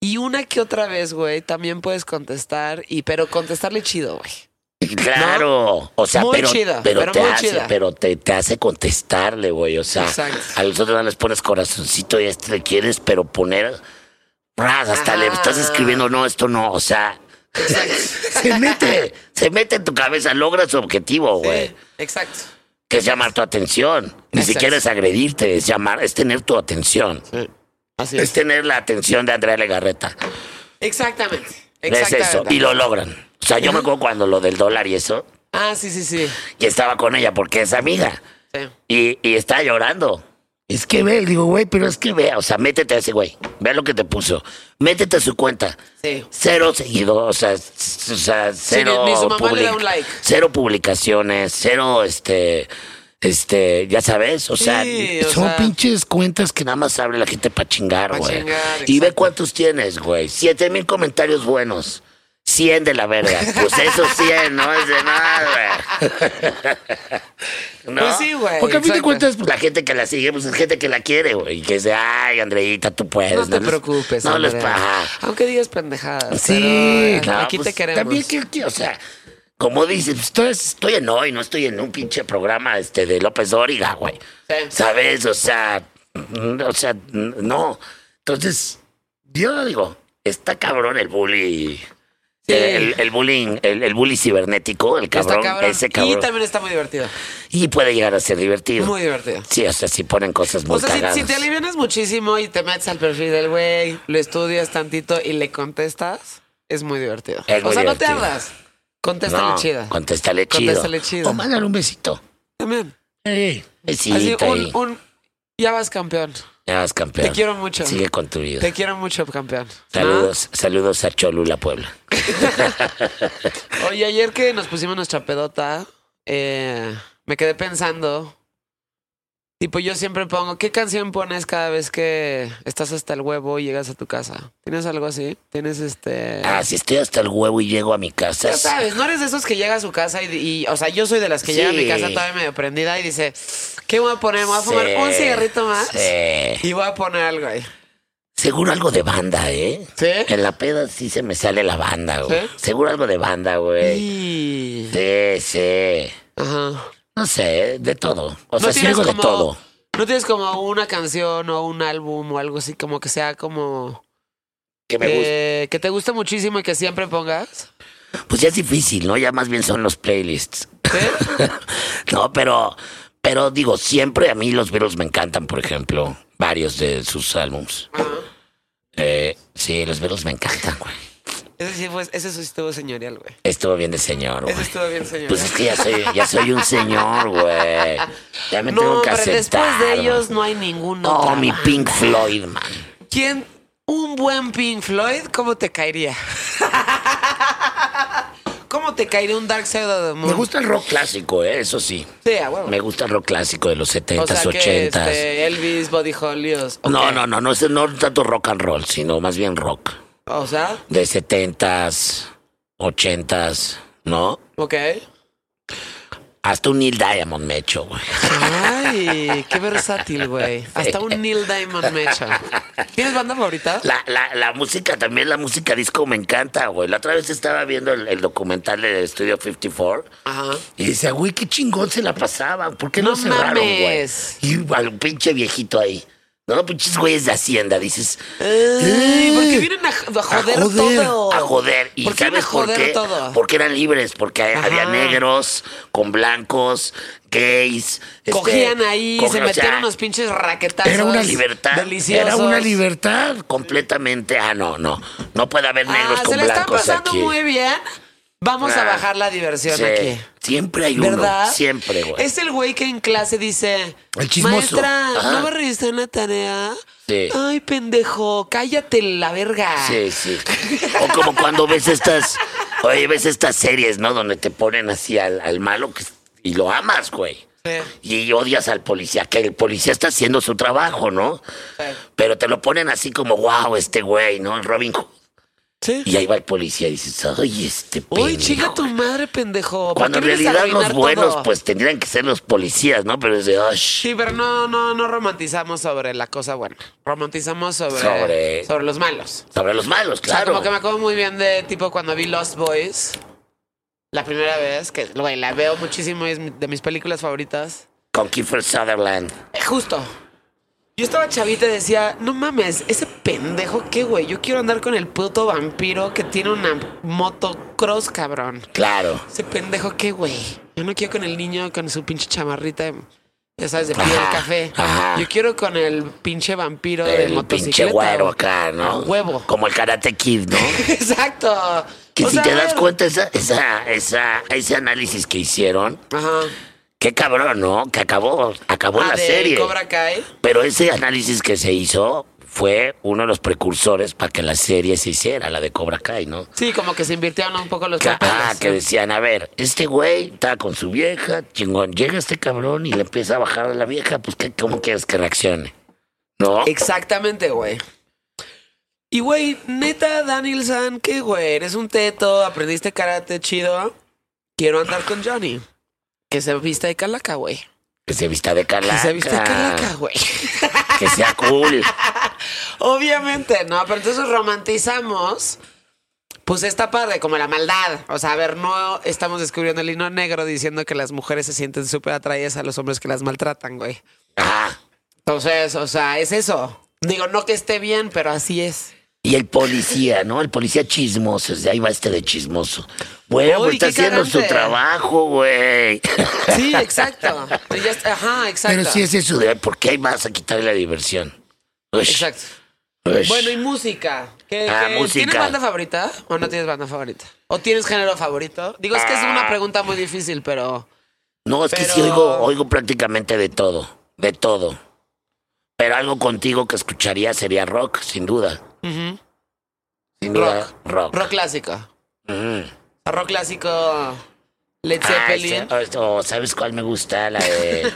B: Y una que otra vez, güey, también puedes contestar, y pero contestarle chido, güey.
D: Claro, o sea,
B: Muy
D: pero,
B: chida,
D: pero,
B: pero
D: te
B: muy
D: hace,
B: chida.
D: pero te, te hace contestarle, güey. O sea,
B: Exacto.
D: a los otros les pones corazoncito y a este le quieres, pero poner ras, hasta le estás escribiendo, no, esto no, o sea, se mete, se mete en tu cabeza, logra su objetivo, güey.
B: Sí, exacto.
D: Que es llamar tu atención. Ni
B: Exacto.
D: siquiera es agredirte, es llamar, es tener tu atención.
B: Sí, Así
D: Es
B: es.
D: tener la atención de Andrea Legarreta.
B: Exactamente.
D: Es
B: Exactamente.
D: eso. Y lo logran. O sea, yo me acuerdo cuando lo del dólar y eso,
B: Ah, sí, sí, sí.
D: y estaba con ella porque es amiga.
B: Sí.
D: Y, y está llorando.
E: Es que ve, digo, güey, pero es
D: que vea, o sea, métete a ese güey. Vea lo que te puso. Métete a su cuenta.
B: Sí.
D: Cero seguidores, o sea, o sea cero,
B: ni- ni su mamá le da
D: public-
B: un like.
D: cero publicaciones, cero, este, este, ya sabes, o sea,
B: Sí, o
E: son
B: sea,
E: pinches cuentas que
D: nada más abre la gente para chingar,
B: Pa'
D: güey.
B: chingar,
D: Y ve cuántos tienes, güey. Siete mil comentarios buenos. 100 de la verga. Pues esos 100 no es de nada, güey. ¿No?
B: Pues sí, güey.
D: Porque a fin de cuentas, pues, la gente que la sigue, pues es gente que la quiere, güey. Y que dice, ay, Andreita, tú puedes.
B: No te
D: les-
B: preocupes,
D: No les pasa.
B: Aunque digas pendejadas.
E: Sí,
B: pero,
D: No,
B: aquí
D: pues,
B: te queremos.
D: También que, que, o sea, como dices, pues, estoy, estoy en hoy, no estoy en un pinche programa este de López Dóriga, güey.
B: Sí.
D: ¿Sabes? O sea, o sea, no. Entonces, yo digo, está cabrón el bully.
B: Sí.
D: El, el bullying, el, el bully cibernético, el cabrón,
B: cabrón.
D: ese cabrón.
B: Y también está muy divertido.
D: Y puede llegar a ser divertido.
B: Muy divertido.
D: Sí, o sea, si ponen cosas muy
B: O sea, si,
D: cagadas.
B: si te alivianas muchísimo y te metes al perfil del güey, lo estudias tantito y le contestas, es muy divertido.
D: Es
B: o sea, no te ardas. Contéstale
D: no,
B: chida.
D: Contéstale chido.
B: Contéstale chido.
D: O mándale un besito.
B: También.
E: Ey,
D: Besito
B: Así,
D: ahí.
B: un, un, ya vas campeón.
D: Campeón.
B: Te quiero mucho.
D: Sigue con tu vida.
B: Te quiero mucho, campeón.
D: Saludos, saludos a Cholula, Puebla.
B: Oye, ayer que nos pusimos nuestra pedota, eh, me quedé pensando. Tipo, yo siempre pongo, ¿qué canción pones cada vez que estás hasta el huevo y llegas a tu casa? ¿Tienes algo así? ¿Tienes este...?
D: Ah, si estoy hasta el huevo y llego a mi casa.
B: Ya sabes, no eres de esos que llega a su casa y, y- o sea, yo soy de las que llega a mi
D: Sí.
B: casa todavía medio prendida y dice, ¿qué voy a poner? Me voy a fumar
D: Sí,
B: un cigarrito más
D: sí.
B: y voy a poner algo ahí.
D: Seguro algo de banda, ¿eh?
B: ¿Sí?
D: En la peda sí se me sale la banda, güey.
B: ¿Sí?
D: Seguro algo de banda, güey.
B: Y...
D: Sí, sí.
B: Ajá.
D: No sé, de todo. O sea, sí algo de todo.
B: ¿No tienes como una canción o un álbum o algo así como que sea como...
D: Que me gusta.
B: eh, que te guste muchísimo y que siempre pongas?
D: Pues ya es difícil, ¿no? Ya más bien son los playlists.
B: ¿Sí?
D: no, pero, pero digo, siempre a mí los Beatles me encantan, por ejemplo, varios de sus álbums.
B: Ajá.
D: Eh, sí, los Beatles me encantan, güey.
B: Ese sí fue, ese sí estuvo señorial, güey.
D: Estuvo bien de señor, güey.
B: Ese estuvo bien señorial.
D: Pues es que ya soy, ya soy un señor, güey. Ya me tengo que
B: pero
D: aceptar.
B: después de ellos no hay ninguno.
D: Oh, mi Pink Floyd, man.
B: ¿Quién? Un buen Pink Floyd, ¿cómo te caería? ¿Cómo te caería un Dark Side of the Moon?
D: Me gusta el rock clásico, ¿eh? Eso sí.
B: Sí, a huevo.
D: Me gusta el rock clásico de los 70s,
B: o sea que
D: 80s.
B: este, Elvis, Body Holly. os-
D: No, no, no, no es no tanto rock and roll, sino más bien rock.
B: O sea,
D: De 70s, 80s, ¿no?
B: ok.
D: Hasta un Neil Diamond me echo, güey.
B: Ay, qué versátil, güey. Hasta un Neil Diamond me echa. ¿Tienes banda favorita?
D: La, la, la música, también la música disco me encanta, güey. La otra vez estaba viendo el, el documental de Studio 54
B: Ajá.
D: y decía, güey, qué chingón se la pasaban. ¿Por qué no,
B: No
D: cerraron, güey? Y al pinche viejito ahí. No, pinches güeyes de Hacienda, dices.
B: Ay, porque vienen a, a joder,
D: a joder,
B: todo.
D: A joder. ¿Y
B: ¿Por
D: sabes por qué?
B: todo?
D: Porque eran libres, porque
B: Ajá.
D: había negros, con blancos, gays. este,
B: Cogían ahí,
D: cogían,
B: se
D: o
B: metieron
D: sea,
B: unos pinches raquetazos.
D: Era una libertad.
B: Deliciosos.
D: Era una libertad completamente. Ah, no, no. No puede haber negros
B: Ah,
D: con
B: se la están
D: blancos
B: pasando
D: aquí.
B: muy bien. Vamos a bajar la diversión
D: Sí.
B: aquí.
D: Siempre hay uno.
B: ¿Verdad?
D: Siempre, güey.
B: Es el güey que en clase dice:
D: El chismoso.
B: Maestra,
D: Ajá.
B: ¿no va a revisar una tarea?
D: Sí.
B: Ay, pendejo, cállate la verga.
D: Sí, sí. O como cuando ves estas, oye, ves estas series, ¿no? Donde te ponen así al, al malo que- y lo amas, güey.
B: Sí.
D: Y odias al policía, que el policía está haciendo su trabajo, ¿no?
B: Sí.
D: Pero te lo ponen así como, wow, este güey, ¿no? El Robin Hood.
B: Sí.
D: Y ahí va el policía y dices, ay, este
B: Uy,
D: pendejo.
B: chinga tu madre, pendejo. ¿Por
D: Cuando en realidad los buenos,
B: todo?
D: pues tendrían que ser los policías, ¿no? Pero es de, "Ay,
B: Sí, pero no, no, no romantizamos sobre la cosa buena. Romantizamos sobre,
D: Sobre-
B: sobre los malos.
D: sobre los malos,
B: O sea,
D: claro.
B: como que me acuerdo muy bien de tipo cuando vi Lost Boys. La primera vez, que güey, la veo muchísimo, es mi- de mis películas favoritas.
D: Con Kiefer Sutherland.
B: Eh, Justo. Yo estaba chavita y decía, no mames, ese pendejo, ¿qué, güey? Yo quiero andar con el puto vampiro que tiene una motocross, cabrón.
D: Claro.
B: Ese pendejo, ¿qué, güey? Yo no quiero con el niño con su pinche chamarrita, ya sabes, de piel
D: Ajá,
B: café.
D: ajá.
B: Yo quiero con el pinche vampiro de
D: El
B: motocicleta.
D: pinche güero acá, ¿no?
B: A huevo.
D: Como el Karate Kid, ¿no?
B: Exacto.
D: Que
B: O
D: si
B: sea,
D: te das cuenta, esa, esa, esa, ese análisis que hicieron,
B: Ajá.
D: Qué cabrón, ¿no? Que acabó, acabó la serie.
B: Cobra Kai.
D: Pero ese análisis que se hizo fue uno de los precursores para que la serie se hiciera, la de Cobra Kai, ¿no?
B: Sí, como que se invirtieron un poco los
D: Que,
B: papeles.
D: ah, que decían, a ver, este güey está con su vieja, chingón, llega este cabrón y le empieza a bajar a la vieja, pues ¿qué, ¿cómo quieres que reaccione? ¿No?
B: Exactamente, güey. Y, güey, neta, Danielson, ¿qué, güey? Eres un teto, aprendiste karate chido. Quiero andar con Johnny. Que se vista de calaca, güey.
D: Que se vista de
B: Que
D: calaca.
B: se vista de calaca, güey.
D: Que sea cool.
B: Obviamente, ¿no? Pero entonces romantizamos. Pues está padre, como la maldad. O sea, a ver, no estamos descubriendo el hino negro diciendo que las mujeres se sienten súper atraídas a los hombres que las maltratan, güey.
D: Ajá.
B: Entonces, o sea, es eso. Digo, no que esté bien, pero así es.
D: Y el policía, ¿no? El policía chismoso. Desde ahí va este de chismoso. Bueno,
B: Uy,
D: está haciendo su trabajo, güey.
B: Sí, exacto. Ajá, exacto.
D: Pero sí es eso de por qué hay más a quitarle la diversión.
B: Exacto. Bueno, y música. ¿Qué,
D: Ah,
B: qué-
D: música.
B: ¿Tienes banda favorita o no tienes banda favorita? ¿O tienes género favorito? Digo, es que es
D: Ah.
B: una pregunta muy difícil, pero...
D: No, es que sí oigo, oigo prácticamente de todo. De todo. Pero algo contigo que escucharía sería rock, sin duda.
B: Rock.
D: rock.
B: Rock clásico.
D: Ujú.
B: Rock clásico... Led
D: Ah,
B: Zeppelin.
D: ese- o- o ¿Sabes cuál me gusta? La de...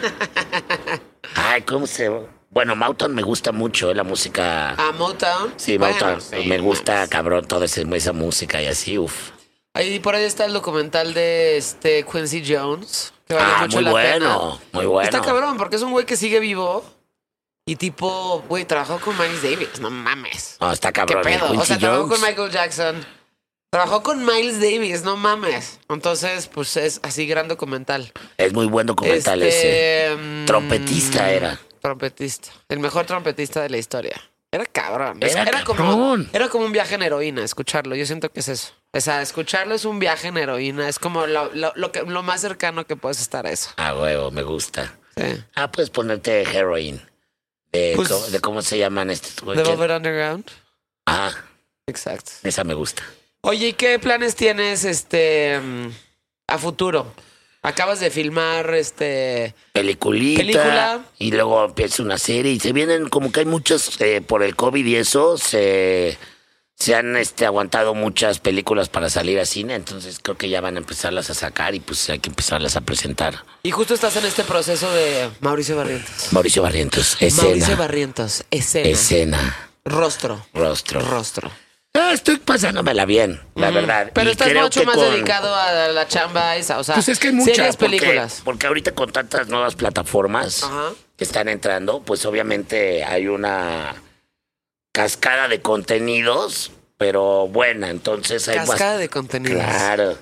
D: Ay, ¿cómo se...? Bueno, Mountain me gusta mucho, eh, la música...
B: A Motown.
D: Sí,
B: Bueno, sí,
D: me gusta, cabrón, toda esa música y así, uff.
B: Ahí por ahí está el documental de este Quincy Jones. Que vale
D: Ah,
B: mucho
D: muy
B: la
D: bueno,
B: pena.
D: muy bueno.
B: Está cabrón, porque es un güey que sigue vivo Y tipo, güey, trabajó con Miles Davis, no mames.
D: No, está
B: ¿Qué
D: cabrón. el
B: pedo? O sea, trabajó con. Michael Jackson. Trabajó con Miles Davis, no mames. Entonces, pues es así gran documental.
D: Es muy buen documental ese.
B: Este, mm,
D: Trompetista era.
B: Trompetista. El mejor trompetista de la historia. Era cabrón.
D: Era
B: como, era como un viaje en heroína, escucharlo. Yo siento que es eso. O sea, escucharlo es un viaje en heroína. Es como lo, lo- lo que, lo más cercano que puedes estar a eso.
D: Ah, huevo, me gusta.
B: Sí.
D: Ah, puedes ponerte heroin. De,
B: Pues-
D: de cómo se llaman estos. Que-
B: Velvet Underground.
D: Ah,
B: Exacto.
D: esa me gusta.
B: Oye, ¿y qué planes tienes este a futuro? Acabas de filmar este
D: Peliculita.
B: Película.
D: Y luego empieza una serie. Y se vienen como que hay muchos, eh, por el COVID y eso, se, se han este, aguantado muchas películas para salir a cine. Entonces creo que ya van a empezarlas a sacar y pues hay que empezarlas a presentar.
B: y justo estás en este proceso de Mauricio Barrientos.
D: Mauricio Barrientos, escena.
B: Mauricio Barrientos, escena,
D: escena,
B: rostro,
D: rostro.
B: rostro.
D: Ah, estoy pasándomela bien, la verdad.
B: Pero
D: Y
B: estás mucho más
D: con-
B: dedicado a la chamba esa, o sea,
E: Pues es que hay muchas,
D: porque-
B: películas.
D: Porque, ahorita con tantas nuevas plataformas que están entrando, pues obviamente hay una cascada de contenidos, pero buena. Entonces hay
B: Cascada de contenidos.
D: Claro.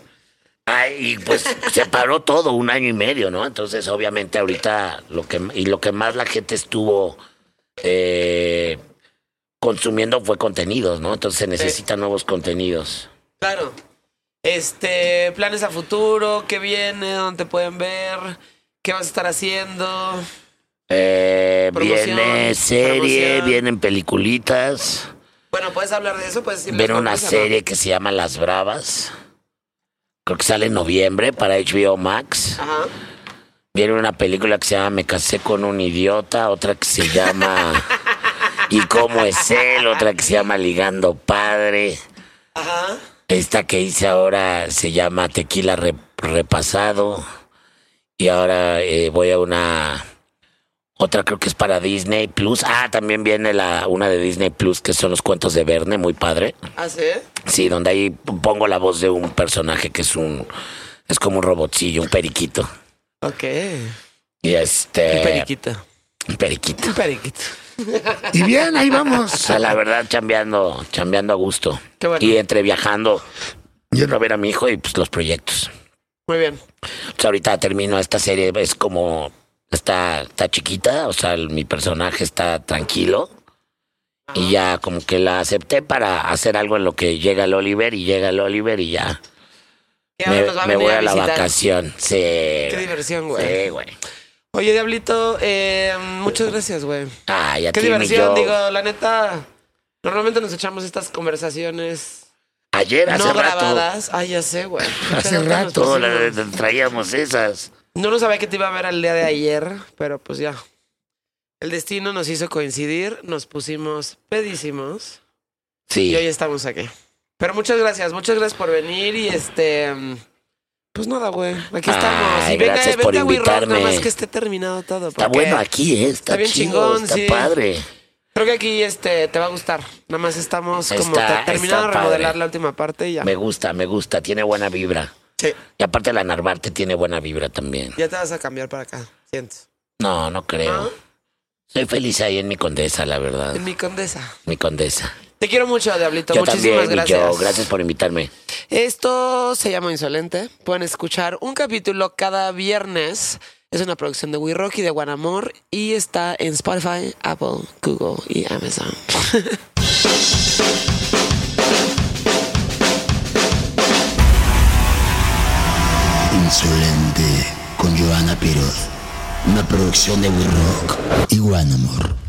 D: Ay, y pues se paró todo un año y medio, ¿no? Entonces, obviamente, ahorita lo que y lo que más la gente estuvo eh, consumiendo fue contenidos, ¿no? Entonces se necesitan nuevos contenidos.
B: Claro. Este, planes a futuro, qué viene, dónde te pueden ver, qué vas a estar haciendo.
D: Eh, viene serie,
B: promoción.
D: vienen peliculitas.
B: Bueno, puedes hablar de eso, puedes
D: Viene una serie que se llama Las Bravas. Creo que sale en noviembre para HBO Max.
B: Ajá.
D: Viene una película que se llama Me casé con un idiota, otra que se llama ¿Y cómo es él? Otra que se llama Ligando Padre.
B: Ajá.
D: Esta que hice ahora se llama Tequila Re- Repasado. Y ahora eh, voy a una... Otra creo que es para Disney Plus. Ah, también viene la una de Disney Plus que son los cuentos de Verne, muy padre.
B: ¿Ah, sí?
D: Sí, donde ahí pongo la voz de un personaje que es un... Es como un robotcillo, un periquito.
B: Ok.
D: Y este...
B: Un periquito.
D: Un periquito.
B: Un periquito.
E: Y bien, ahí
D: O
E: vamos.
D: sea, la verdad, chambeando, chambeando a gusto.
B: Qué bueno.
D: Y entre viajando, yendo a ver a mi hijo y pues los proyectos.
B: Muy bien.
D: O sea, ahorita termino esta serie, es como, está, está chiquita, o sea, el- mi personaje está tranquilo. Y ya como que la acepté para hacer algo en lo que llega el Oliver y llega el Oliver y ya
B: Y
D: me, voy
B: a
D: a la vacación. Sí.
B: Qué diversión, güey.
D: Sí, güey.
B: Oye, Diablito, eh, muchas gracias, güey.
D: Ay, a
B: Qué
D: ti,
B: diversión, digo, la neta. Normalmente nos echamos estas conversaciones
D: Ayer, hace
B: no
D: rato,
B: grabadas. Ay, ya sé, güey.
E: Hace rato,
D: traíamos esas.
B: No lo sabía que te iba a ver el día de ayer, pero pues ya. El destino nos hizo coincidir, nos pusimos pedísimos
D: Sí.
B: y hoy estamos aquí. Pero muchas gracias, muchas gracias por venir y este. Pues nada, güey. Aquí estamos.
D: Ay,
B: Y venga,
D: gracias por
B: Rock,
D: invitarme.
B: nada más que esté terminado todo.
D: Está bueno aquí, ¿eh? Está,
B: está bien
D: chido,
B: chingón,
D: está
B: sí.
D: padre.
B: Creo que aquí este te va a gustar. Nada más estamos como
D: Está-
B: terminando de remodelar la última parte y ya.
D: Me gusta, me gusta. Tiene buena vibra.
B: Sí.
D: Y aparte la Narvarte tiene buena vibra también.
B: Ya te vas a cambiar para acá, siento.
D: No, no creo.
B: ¿No?
D: Soy feliz ahí en mi condesa, la verdad.
B: En mi condesa.
D: Mi condesa.
B: Te quiero mucho, Diablito.
D: Yo
B: Muchísimas
D: también,
B: gracias.
D: Joe. Gracias por invitarme.
B: Esto se llama Insolente. Pueden escuchar un capítulo cada viernes. Es una producción de We Rock y de Guanamor y está en Spotify, Apple, Google y Amazon.
A: Insolente con Joana Piroz. Una producción de We Rock y One Amor.